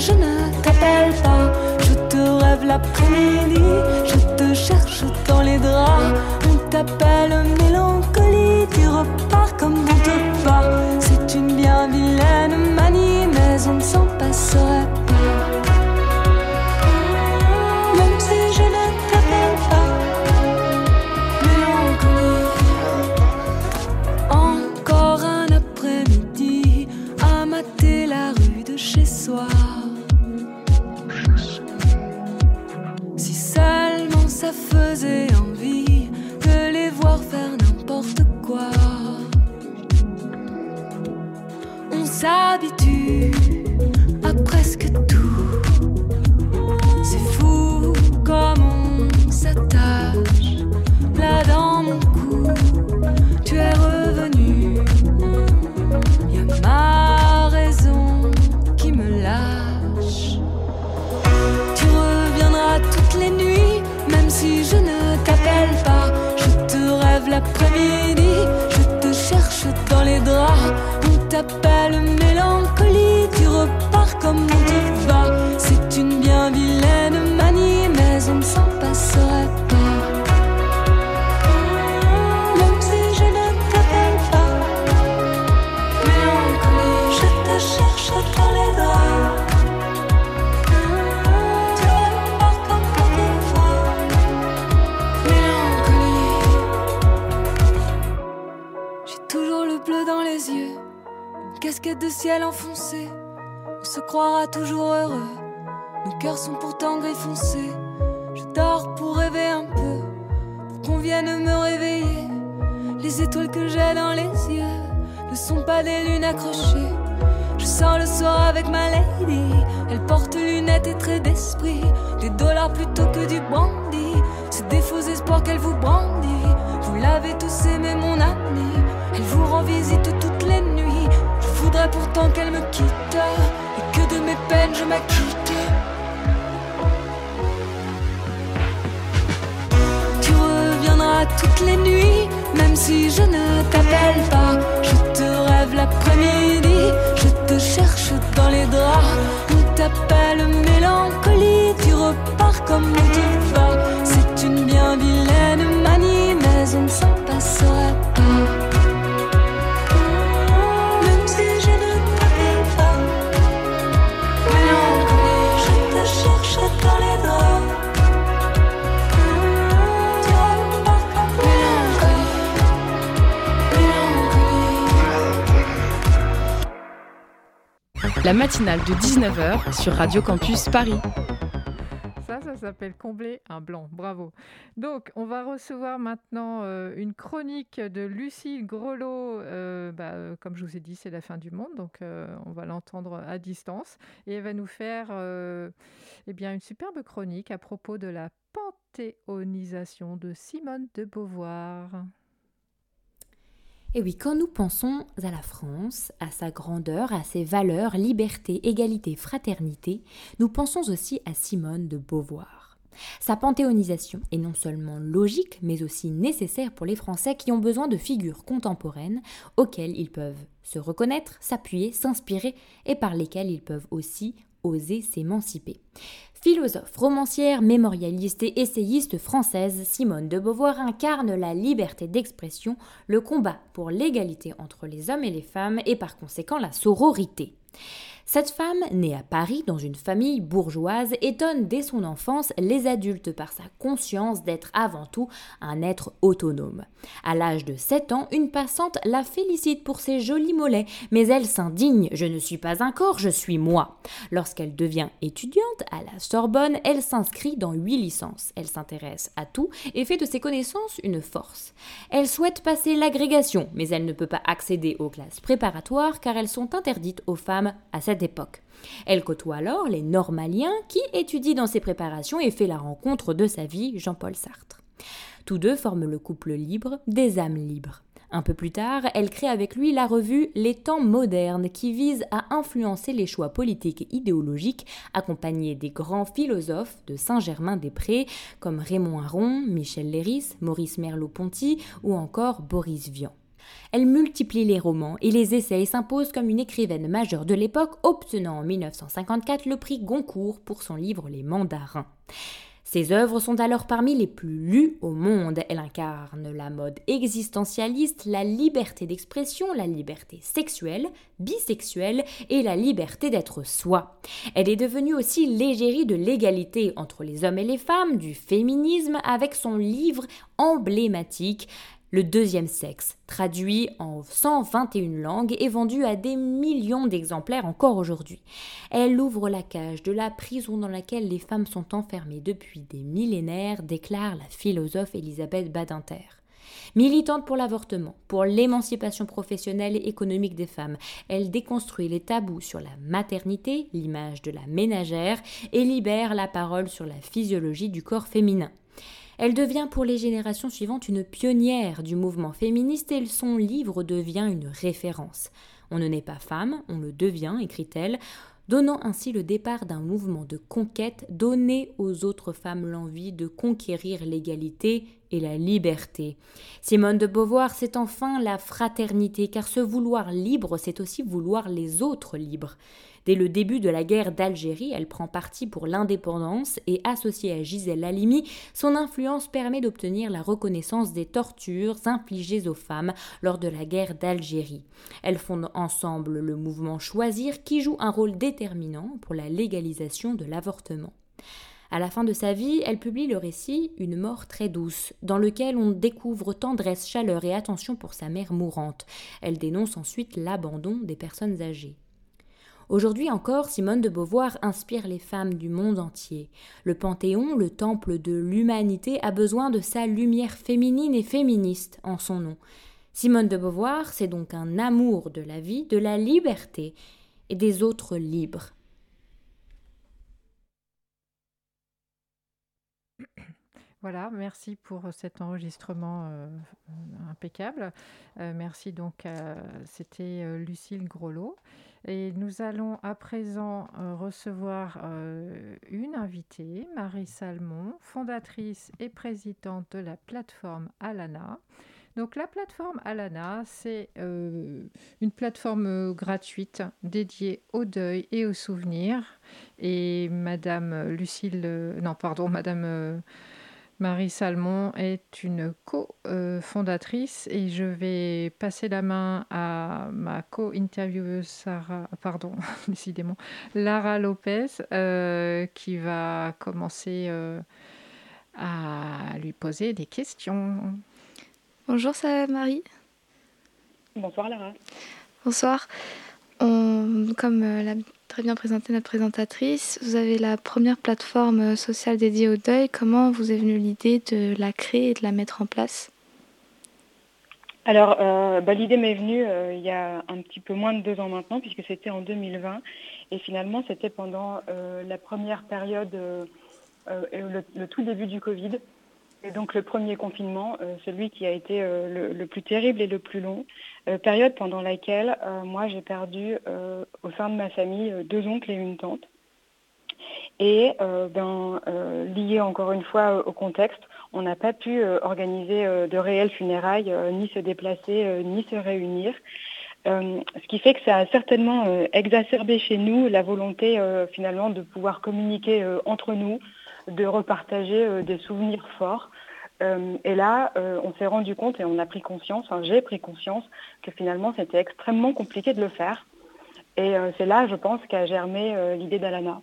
je ne t'appelle pas. Je te rêve l'après-midi, je te cherche dans les draps. On t'appelle mélancolie, tu repars comme on te bat. C'est une bien vilaine manie, mais on ne s'en passerait On ciel enfoncé. On se croira toujours heureux. Nos cœurs sont pourtant gris foncé. Je dors pour rêver un peu, pour qu'on vienne me réveiller. Les étoiles que j'ai dans les yeux ne sont pas des lunes accrochées. Je sors le soir avec ma lady. Elle porte lunettes et traits d'esprit. Des dollars plutôt que du brandy. C'est des faux espoirs qu'elle vous brandit. Vous l'avez tous aimé, mon ami. Elle vous rend visite toutes les nuits. Je voudrais pourtant qu'elle me quitte. Et que de mes peines je m'acquitte. Tu reviendras toutes les nuits, même si je ne t'appelle pas. Je te rêve l'après-midi, je te cherche dans les draps. On t'appelle mélancolie, tu repars comme on te va. C'est une bien vilaine La matinale de 19h sur Radio Campus Paris. Ça, ça s'appelle combler un blanc. Bravo. Donc, on va recevoir maintenant euh, une chronique de Lucille Grelot, euh, bah, euh, comme je vous ai dit, c'est la fin du monde, donc on va l'entendre à distance. Et elle va nous faire eh bien, une superbe chronique à propos de la panthéonisation de Simone de Beauvoir. Et oui, quand nous pensons à la France, à sa grandeur, à ses valeurs, liberté, égalité, fraternité, nous pensons aussi à Simone de Beauvoir. Sa panthéonisation est non seulement logique, mais aussi nécessaire pour les Français qui ont besoin de figures contemporaines auxquelles ils peuvent se reconnaître, s'appuyer, s'inspirer et par lesquelles ils peuvent aussi oser s'émanciper. Philosophe, romancière, mémorialiste et essayiste française, Simone de Beauvoir incarne la liberté d'expression, le combat pour l'égalité entre les hommes et les femmes et par conséquent la sororité. Cette femme, née à Paris dans une famille bourgeoise, étonne dès son enfance les adultes par sa conscience d'être avant tout un être autonome. À l'âge de 7 ans, une passante la félicite pour ses jolis mollets, mais elle s'indigne Je ne suis pas un corps, je suis moi. Lorsqu'elle devient étudiante à la Sorbonne, elle s'inscrit dans huit licences. Elle s'intéresse à tout et fait de ses connaissances une force. Elle souhaite passer l'agrégation, mais elle ne peut pas accéder aux classes préparatoires car elles sont interdites aux femmes à cette époque. Elle côtoie alors les normaliens qui étudient dans ses préparations et fait la rencontre de sa vie, Jean-Paul Sartre. Tous deux forment le couple libre des âmes libres. Un peu plus tard, elle crée avec lui la revue Les Temps modernes qui vise à influencer les choix politiques et idéologiques accompagnés des grands philosophes de Saint-Germain-des-Prés comme Raymond Aron, Michel Léris, Maurice Merleau-Ponty ou encore Boris Vian. Elle multiplie les romans et les essais et s'impose comme une écrivaine majeure de l'époque, obtenant en 1954 le prix Goncourt pour son livre Les Mandarins. Ses œuvres sont alors parmi les plus lues au monde. Elle incarne la mode existentialiste, la liberté d'expression, la liberté sexuelle, bisexuelle et la liberté d'être soi. Elle est devenue aussi l'égérie de l'égalité entre les hommes et les femmes, du féminisme, avec son livre emblématique le deuxième sexe, traduit en 121 langues et vendu à des millions d'exemplaires encore aujourd'hui. Elle ouvre la cage de la prison dans laquelle les femmes sont enfermées depuis des millénaires, déclare la philosophe Elisabeth Badinter. Militante pour l'avortement, pour l'émancipation professionnelle et économique des femmes, elle déconstruit les tabous sur la maternité, l'image de la ménagère, et libère la parole sur la physiologie du corps féminin. Elle devient pour les générations suivantes une pionnière du mouvement féministe et son livre devient une référence. On ne naît pas femme, on le devient, écrit-elle, donnant ainsi le départ d'un mouvement de conquête donné aux autres femmes l'envie de conquérir l'égalité et la liberté. Simone de Beauvoir, c'est enfin la fraternité, car ce vouloir libre, c'est aussi vouloir les autres libres. Dès le début de la guerre d'Algérie, elle prend parti pour l'indépendance et associée à Gisèle Halimi, son influence permet d'obtenir la reconnaissance des tortures infligées aux femmes lors de la guerre d'Algérie. Elles fondent ensemble le mouvement Choisir qui joue un rôle déterminant pour la légalisation de l'avortement. À la fin de sa vie, elle publie le récit Une mort très douce, dans lequel on découvre tendresse, chaleur et attention pour sa mère mourante. Elle dénonce ensuite l'abandon des personnes âgées. Aujourd'hui encore, Simone de Beauvoir inspire les femmes du monde entier. Le Panthéon, le temple de l'humanité, a besoin de sa lumière féminine et féministe en son nom. Simone de Beauvoir, c'est donc un amour de la vie, de la liberté et des autres libres. Voilà, merci pour cet enregistrement euh, impeccable. Euh, merci donc, c'était euh, Lucille Grolot. Et nous allons à présent euh, recevoir euh, une invitée, Marie Salmon, fondatrice et présidente de la plateforme Alana. Donc la plateforme Alana, c'est euh, une plateforme gratuite dédiée au deuil et aux souvenirs. Et Madame Lucille, non pardon, Madame Marie Salmon est une co-fondatrice et je vais passer la main à ma co-intervieweuse Sarah, pardon, décidément, Lara Lopez, euh, qui va commencer euh, à lui poser des questions. Bonjour, ça Marie? Bonsoir Lara. Bonsoir. comme euh, la très bien présenté notre présentatrice. Vous avez la première plateforme sociale dédiée au deuil. Comment vous est venue l'idée de la créer et de la mettre en place? Alors, euh, bah, l'idée m'est venue euh, il y a un petit peu moins de deux ans maintenant, puisque c'était en 2020. Et finalement, c'était pendant euh, la première période, le, le, tout début du Covid. Et donc le premier confinement, celui qui a été le, le, plus terrible et le plus long. période pendant laquelle moi j'ai perdu au sein de ma famille deux oncles et une tante. Et ben, lié encore une fois au contexte, on n'a pas pu euh, organiser euh, de réelles funérailles, euh, ni se déplacer, ni se réunir. ce qui fait que ça a certainement exacerbé chez nous la volonté finalement de pouvoir communiquer entre nous, de repartager des souvenirs forts. et là, on s'est rendu compte et on a pris conscience, j'ai pris conscience que finalement c'était extrêmement compliqué de le faire. Et c'est là, je pense, qu'a germé l'idée d'Alana.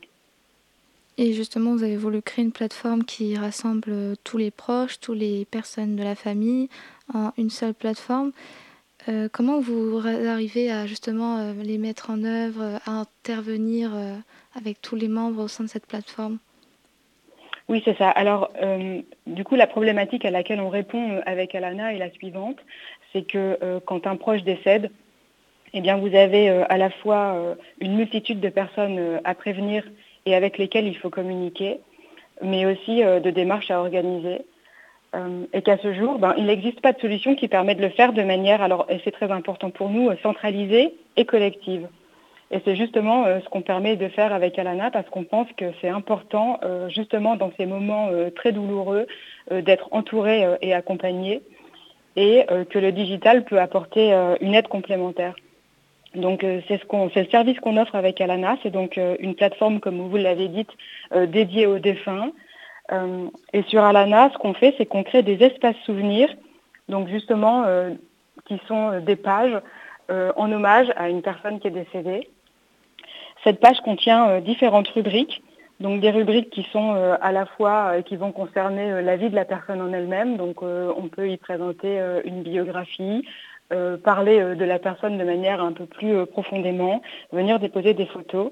Et justement, vous avez voulu créer une plateforme qui rassemble euh, tous les proches, toutes les personnes de la famille en une seule plateforme. Euh, comment vous arrivez à justement euh, les mettre en œuvre, à intervenir avec tous les membres au sein de cette plateforme? Oui, c'est ça. Alors, du coup, la problématique à laquelle on répond avec Alana est la suivante. C'est que quand un proche décède, eh bien, vous avez à la fois une multitude de personnes à prévenir et avec lesquels il faut communiquer, mais aussi euh, de démarches à organiser. Euh, et qu'à ce jour, ben, il n'existe pas de solution qui permet de le faire de manière, alors, et c'est très important pour nous, centralisée et collective. Et c'est justement euh, ce qu'on permet de faire avec Alana parce qu'on pense que c'est important, justement dans ces moments très douloureux, d'être entouré et accompagné et que le digital peut apporter une aide complémentaire. Donc euh, c'est ce le service qu'on offre avec Alana. C'est donc euh, une plateforme, comme vous l'avez dit, euh, dédiée aux défunts. et sur Alana, ce qu'on fait, c'est qu'on crée des espaces souvenirs, donc justement qui sont des pages en hommage à une personne qui est décédée. Cette page contient différentes rubriques, donc des rubriques qui sont à la fois qui vont concerner la vie de la personne en elle-même. Donc on peut y présenter une biographie, euh, parler euh, de la personne de manière un peu plus euh, profondément, venir déposer des photos.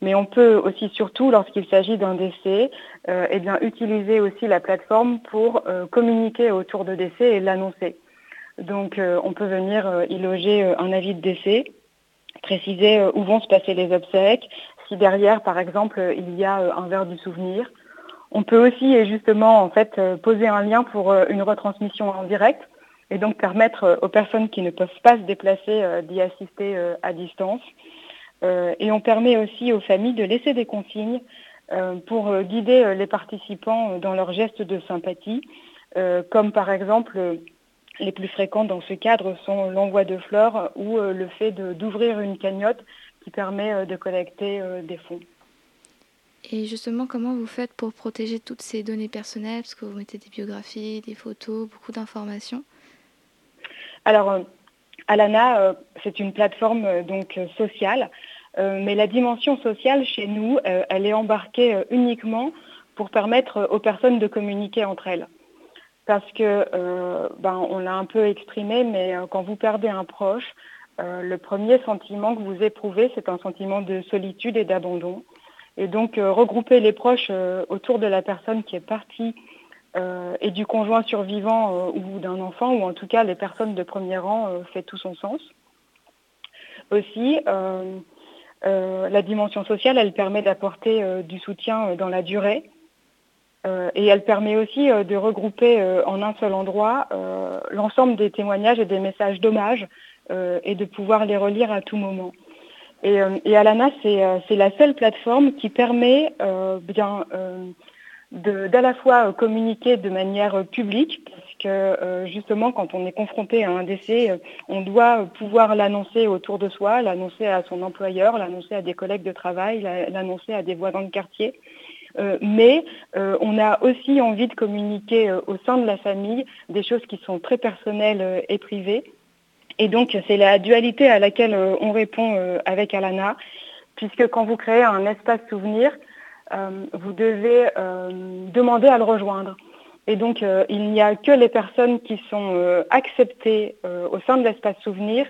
Mais on peut aussi, surtout lorsqu'il s'agit d'un décès, eh bien, utiliser aussi la plateforme pour communiquer autour de décès et l'annoncer. Donc on peut venir y loger un avis de décès, préciser où vont se passer les obsèques, si derrière, par exemple, il y a un verre du souvenir. On peut aussi, justement, en fait, poser un lien pour une retransmission en direct et donc permettre euh, aux personnes qui ne peuvent pas se déplacer euh, d'y assister euh, à distance. et on permet aussi aux familles de laisser des consignes pour guider les participants dans leurs gestes de sympathie, comme par exemple les plus fréquents dans ce cadre sont l'envoi de fleurs ou le fait d'ouvrir une cagnotte qui permet de collecter des fonds. Et justement, comment vous faites pour protéger toutes ces données personnelles? Parce que vous mettez des biographies, des photos, beaucoup d'informations. Alors, euh, Alana, euh, c'est une plateforme euh, donc sociale, mais la dimension sociale chez nous, elle est embarquée uniquement pour permettre aux personnes de communiquer entre elles. Parce que, ben, on l'a un peu exprimé, mais quand vous perdez un proche, le premier sentiment que vous éprouvez, c'est un sentiment de solitude et d'abandon. Et donc, regrouper les proches autour de la personne qui est partie euh, et du conjoint survivant euh, ou d'un enfant, ou en tout cas les personnes de premier rang, euh, fait tout son sens. Aussi, la dimension sociale, elle permet d'apporter du soutien dans la durée. Et elle permet aussi de regrouper en un seul endroit l'ensemble des témoignages et des messages d'hommage et de pouvoir les relire à tout moment. Et, Alana, c'est la seule plateforme qui permet bien d'à la fois euh, communiquer de manière euh, publique, parce que euh, justement quand on est confronté à un décès, on doit pouvoir l'annoncer autour de soi, l'annoncer à son employeur, l'annoncer à des collègues de travail, l'annoncer à des voisins de quartier. Mais on a aussi envie de communiquer au sein de la famille des choses qui sont très personnelles et privées. Et donc c'est la dualité à laquelle on répond avec Alana, puisque quand vous créez un espace souvenir, euh, vous devez euh, demander à le rejoindre. Et donc, euh, il n'y a que les personnes qui sont acceptées au sein de l'espace souvenir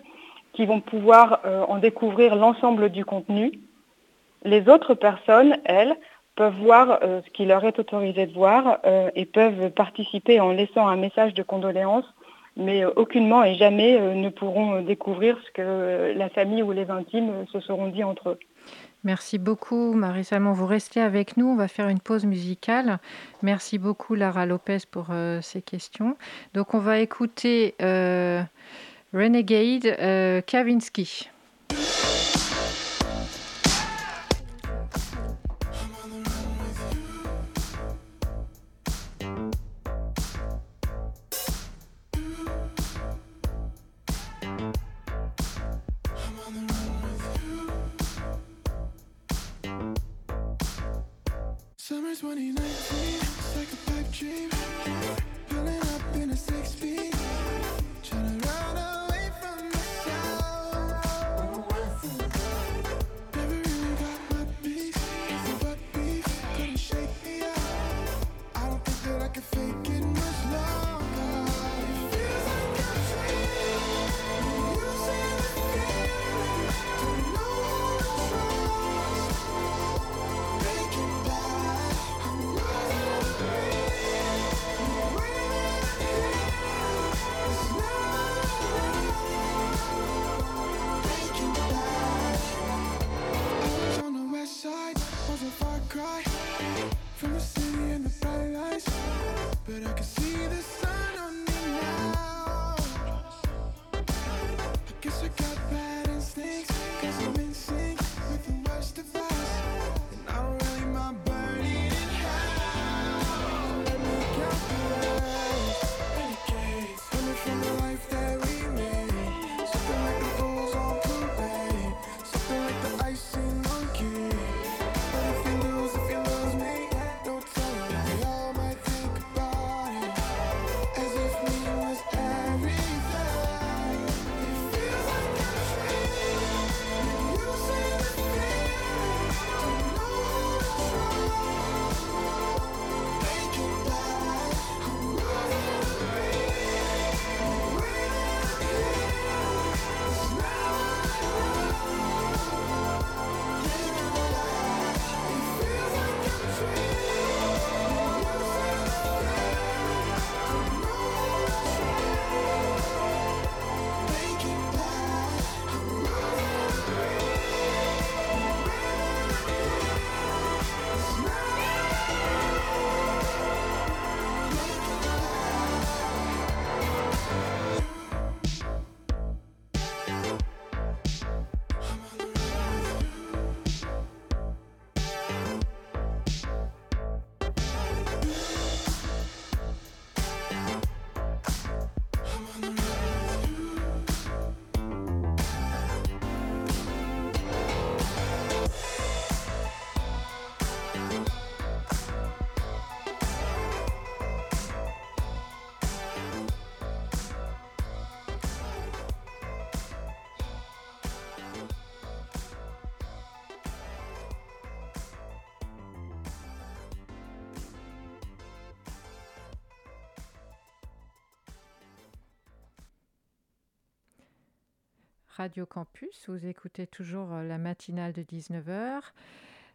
qui vont pouvoir en découvrir l'ensemble du contenu. Les autres personnes, elles, peuvent voir ce qui leur est autorisé de voir et peuvent participer en laissant un message de condoléances mais aucunement et jamais ne pourront découvrir ce que la famille ou les intimes se seront dit entre eux. Merci beaucoup Marie Salmon. Vous restez avec nous, on va faire une pause musicale. Merci beaucoup Lara Lopez pour ces questions. Donc on va écouter Renegade Kavinsky. Summer's 2019, it's like a pipe dream. Radio Campus. Vous écoutez toujours euh, la matinale de 19h.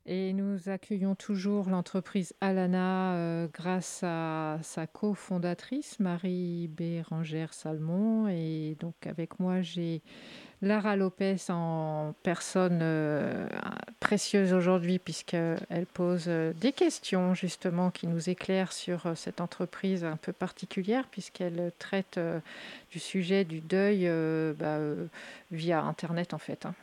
Et nous accueillons toujours l'entreprise Alana euh, grâce à sa cofondatrice Marie Bérangère Salmon. Et donc avec moi, j'ai Lara Lopez en personne euh, précieuse aujourd'hui puisqu'elle pose euh, des questions justement qui nous éclairent sur euh, cette entreprise un peu particulière puisqu'elle traite du sujet du deuil bah, via Internet en fait. hein.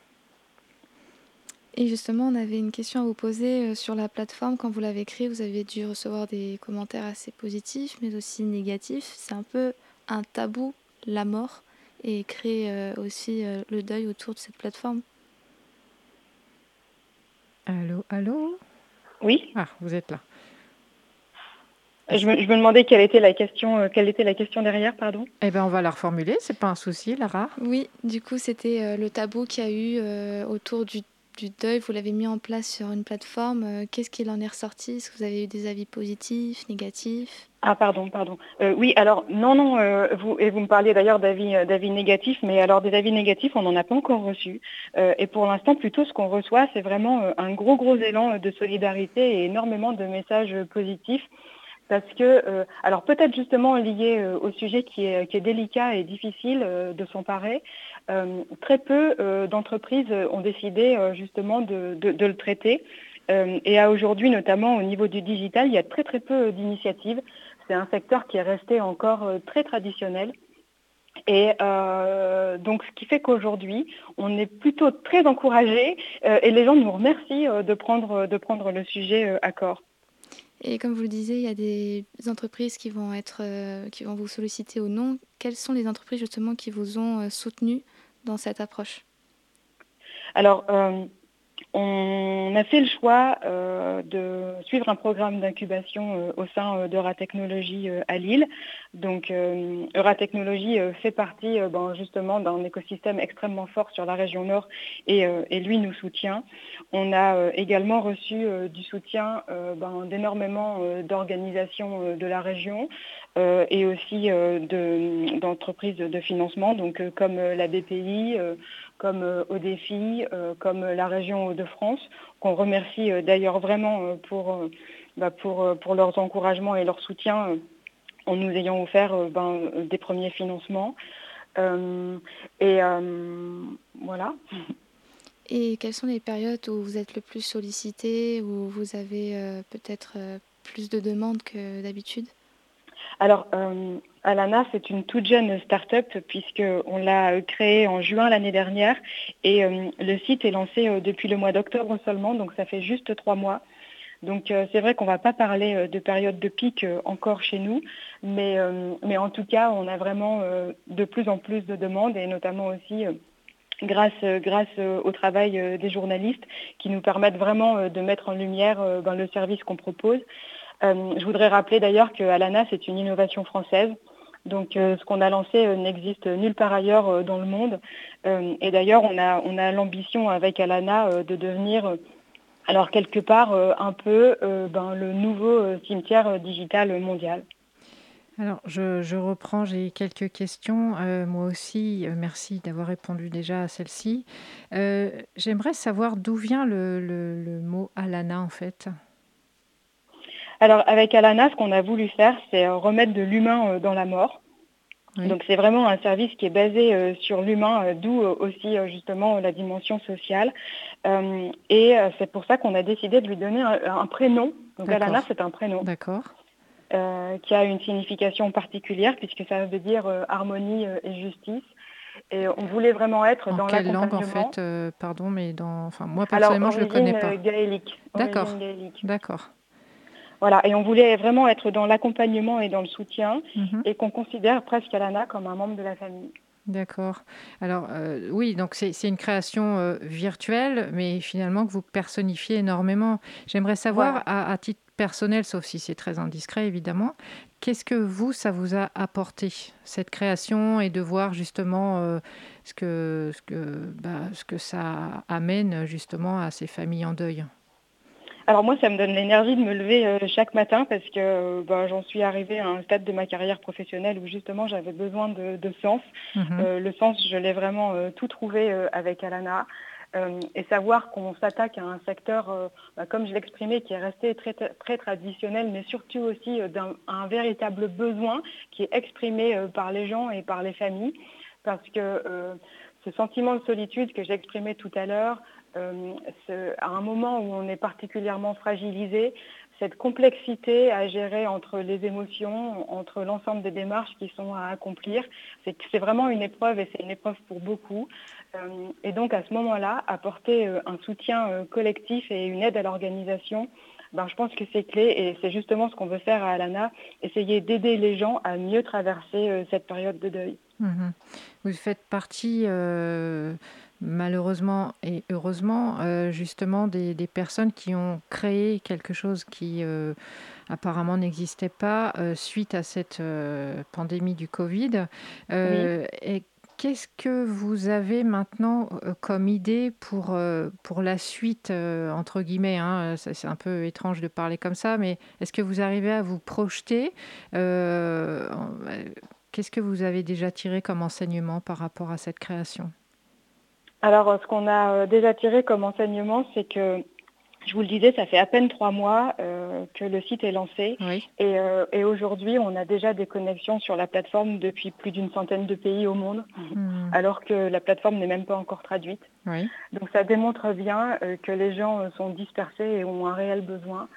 Et justement, on avait une question à vous poser sur la plateforme. Quand vous l'avez créée, vous avez dû recevoir des commentaires assez positifs, mais aussi négatifs. C'est un peu un tabou, la mort, et créer euh, aussi euh, le deuil autour de cette plateforme. Allô, allô? Oui. Ah, vous êtes là. Je me, je me demandais quelle était la question, euh, quelle était la question derrière, pardon? Eh bien, on va la reformuler, c'est pas un souci, Lara. Oui, du coup, c'était euh, le tabou qu'il y a eu euh, autour du, du deuil. Vous l'avez mis en place sur une plateforme. Euh, Qu'est-ce qu'il en est ressorti? Est-ce que vous avez eu des avis positifs, négatifs? Ah pardon, pardon. Euh, oui, alors non, non, euh, vous, et vous me parliez d'ailleurs d'avis, d'avis négatifs, mais alors des avis négatifs, on n'en a pas encore reçu. Et pour l'instant, plutôt ce qu'on reçoit, c'est vraiment un gros, gros élan de solidarité et énormément de messages positifs. parce que, alors peut-être justement lié au sujet qui est, qui est, délicat et difficile de s'emparer, très peu d'entreprises ont décidé justement de, le traiter. et à aujourd'hui, notamment au niveau du digital, il y a très très peu d'initiatives. C'est un secteur qui est resté encore très traditionnel. Et euh, donc, ce qui fait qu'aujourd'hui, on est plutôt très encouragés euh, et les gens nous remercient euh, de, prendre, de prendre le sujet à corps. Et comme vous le disiez, il y a des entreprises qui vont, être, qui vont vous solliciter au nom. Quelles sont les entreprises justement qui vous ont soutenu dans cette approche? Alors, on a fait le choix euh, de suivre un programme d'incubation euh, au sein euh, d'Euratechnologie à Lille. Donc Euratechnologie fait partie ben, justement d'un écosystème extrêmement fort sur la région nord et, lui nous soutient. On a également reçu du soutien ben, d'énormément d'organisations de la région et aussi d'entreprises de, financement, donc comme la BPI, comme euh, au défi, euh, comme la région de France, qu'on remercie euh, d'ailleurs vraiment pour, bah, pour, pour leurs encouragements et leur soutien en nous ayant offert ben, des premiers financements. et voilà. Et quelles sont les périodes où vous êtes le plus sollicité, où vous avez peut-être plus de demandes que d'habitude? Alors, Alana, c'est une toute jeune start-up puisqu'on l'a créée en juin l'année dernière et euh, le site est lancé euh, depuis le mois d'octobre seulement, donc ça fait juste trois mois. Donc euh, c'est vrai qu'on ne va pas parler de période de pic encore chez nous, mais, en tout cas, on a vraiment de plus en plus de demandes et notamment aussi grâce, au travail des journalistes qui nous permettent vraiment de mettre en lumière dans le service qu'on propose. Je voudrais rappeler d'ailleurs que Alana, c'est une innovation française. Donc euh, ce qu'on a lancé euh, n'existe nulle part ailleurs euh, dans le monde. et d'ailleurs, on a, on a l'ambition avec Alana de devenir, alors quelque part, un peu ben, le nouveau cimetière digital mondial. Alors, je, reprends, j'ai quelques questions. moi aussi, merci d'avoir répondu déjà à celle-ci. J'aimerais savoir d'où vient le, le, mot Alana, en fait. Alors avec Alana, ce qu'on a voulu faire, c'est remettre de l'humain dans la mort. Donc c'est vraiment un service qui est basé euh, sur l'humain, euh, d'où euh, aussi justement la dimension sociale. et c'est pour ça qu'on a décidé de lui donner un, prénom. Donc Alana, c'est un prénom. D'accord. qui a une signification particulière puisque ça veut dire harmonie et justice. Et on voulait vraiment être en dans quelle langue en fait Pardon, mais dans. Enfin, moi personnellement, je ne le connais pas. Gaélique. D'accord. D'accord. Voilà, et on voulait vraiment être dans l'accompagnement et dans le soutien mhm. et qu'on considère presque Alana comme un membre de la famille. D'accord. Alors euh, oui, donc c'est une création euh, virtuelle, mais finalement que vous personnifiez énormément. J'aimerais savoir, à, titre personnel, sauf si c'est très indiscret évidemment, qu'est-ce que vous, ça vous a apporté, cette création, et de voir justement euh, ce, que, ce, que, bah, ce que ça amène justement à ces familles en deuil? Alors moi, ça me donne l'énergie de me lever euh, chaque matin parce que euh, bah, j'en suis arrivée à un stade de ma carrière professionnelle où justement j'avais besoin de, sens. Mhm. Euh, le sens, je l'ai vraiment tout trouvé avec Alana. et savoir qu'on s'attaque à un secteur, bah, comme je l'exprimais, qui est resté très, très traditionnel, mais surtout aussi d'un un véritable besoin qui est exprimé par les gens et par les familles. Parce que ce sentiment de solitude que j'exprimais tout à l'heure, euh, à un moment où on est particulièrement fragilisé, cette complexité à gérer entre les émotions, entre l'ensemble des démarches qui sont à accomplir, c'est vraiment une épreuve et c'est une épreuve pour beaucoup. Euh, et donc à ce moment-là, apporter euh, un soutien collectif et une aide à l'organisation, ben, je pense que c'est clé et c'est justement ce qu'on veut faire à Alana, essayer d'aider les gens à mieux traverser cette période de deuil. Mmh Vous faites partie malheureusement et heureusement, euh, justement, des, personnes qui ont créé quelque chose qui euh, apparemment n'existait pas euh, suite à cette pandémie du Covid. Et qu'est-ce que vous avez maintenant comme idée pour, pour la suite, entre guillemets hein, C'est un peu étrange de parler comme ça, mais est-ce que vous arrivez à vous projeter Qu'est-ce que vous avez déjà tiré comme enseignement par rapport à cette création? Alors, ce qu'on a euh, déjà tiré comme enseignement, c'est que je vous le disais, ça fait à peine trois mois euh, que le site est lancé. Euh, et, aujourd'hui, on a déjà des connexions sur la plateforme depuis plus d'une centaine de pays au monde, hmm. alors que la plateforme n'est même pas encore traduite. Donc ça démontre bien euh, que les gens sont dispersés et ont un réel besoin.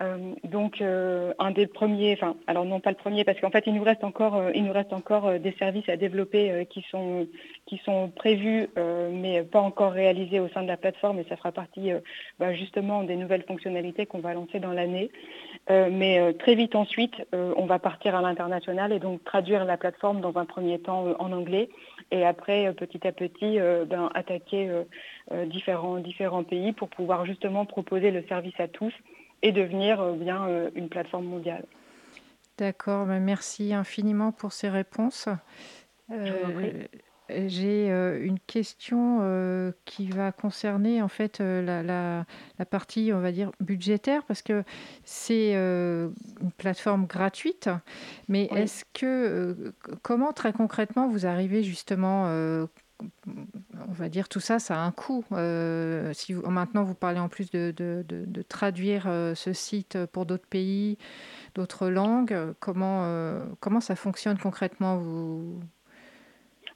Euh, donc euh, un des premiers, enfin alors non pas le premier parce qu'en fait il nous reste encore, euh, il nous reste encore des services à développer qui sont qui sont prévus mais pas encore réalisés au sein de la plateforme. Et ça fera partie bah, justement des nouvelles fonctionnalités qu'on va lancer dans l'année. mais très vite ensuite on va partir à l'international et donc traduire la plateforme dans un premier temps en anglais. Et après petit à petit ben, attaquer différents différents pays pour pouvoir justement proposer le service à tous et devenir euh, bien euh, une plateforme mondiale. D'accord, bah, merci infiniment pour ces réponses. Euh, j'ai une question qui va concerner en fait la, partie, on va dire, budgétaire, parce que c'est une plateforme gratuite. Mais est-ce que, comment très concrètement vous arrivez justement on va dire tout ça, ça a un coût. Euh, si maintenant vous parlez en plus de, traduire euh, ce site pour d'autres pays, d'autres langues, comment, euh, comment ça fonctionne concrètement vous...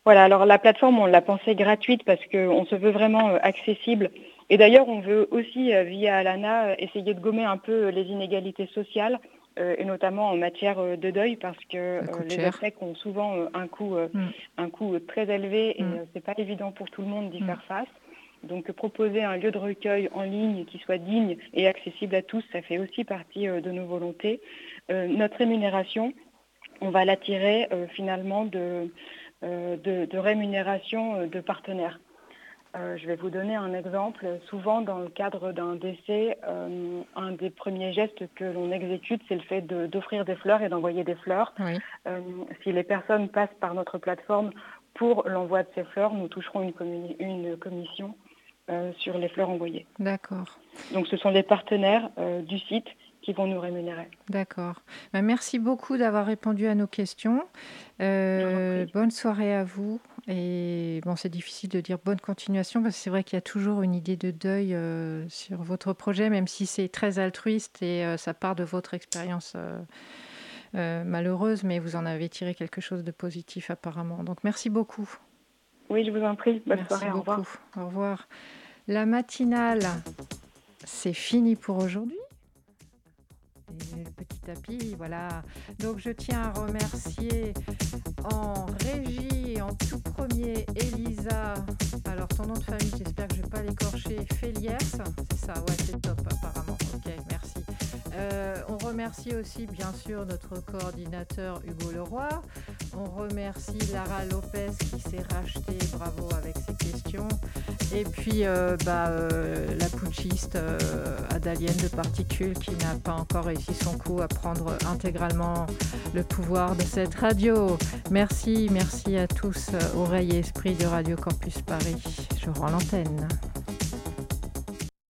Voilà, alors la plateforme, on l'a pensée gratuite parce qu'on se veut vraiment accessible. Et d'ailleurs, on veut aussi, via Alana, essayer de gommer un peu les inégalités sociales et notamment en matière euh, de deuil parce que euh, les obsèques ont souvent un coût, mm. un coût très élevé et mm. c'est pas évident pour tout le monde d'y mm. faire face. Donc proposer un lieu de recueil en ligne qui soit digne et accessible à tous, ça fait aussi partie de nos volontés. notre rémunération, on va l'attirer finalement de, de, rémunération de partenaires. Euh, je vais vous donner un exemple. Souvent, dans le cadre d'un décès, euh, un des premiers gestes que l'on exécute, c'est le fait d'offrir des fleurs et d'envoyer des fleurs. Euh, si les personnes passent par notre plateforme pour l'envoi de ces fleurs, nous toucherons une, une commission sur les fleurs envoyées. D'accord. Donc, ce sont les partenaires du site qui vont nous rémunérer. D'accord. Ben, merci beaucoup d'avoir répondu à nos questions. bonne soirée à vous. Et bon, c'est difficile de dire bonne continuation parce que c'est vrai qu'il y a toujours une idée de deuil euh, sur votre projet, même si c'est très altruiste et euh, ça part de votre expérience euh, malheureuse, mais vous en avez tiré quelque chose de positif apparemment. Donc merci beaucoup. Oui, je vous en prie. Bonne merci soirée. Beaucoup. Au revoir. Au revoir. La matinale, c'est fini pour aujourd'hui tapis, voilà. Donc je tiens à remercier en régie, en tout premier, Elisa. Alors ton nom de famille, j'espère que je ne vais pas l'écorcher. Féliers, c'est ça, ouais, c'est top apparemment. Ok, merci. Euh, on remercie aussi bien sûr notre coordinateur Hugo Leroy. On remercie Lara Lopez qui s'est rachetée, bravo avec ses questions. Et puis euh, bah, euh, la putschiste Adalienne de Particules qui n'a pas encore réussi son coup à prendre intégralement le pouvoir de cette radio. Merci, merci à tous, oreilles et esprit de Radio Campus Paris. Je rends l'antenne.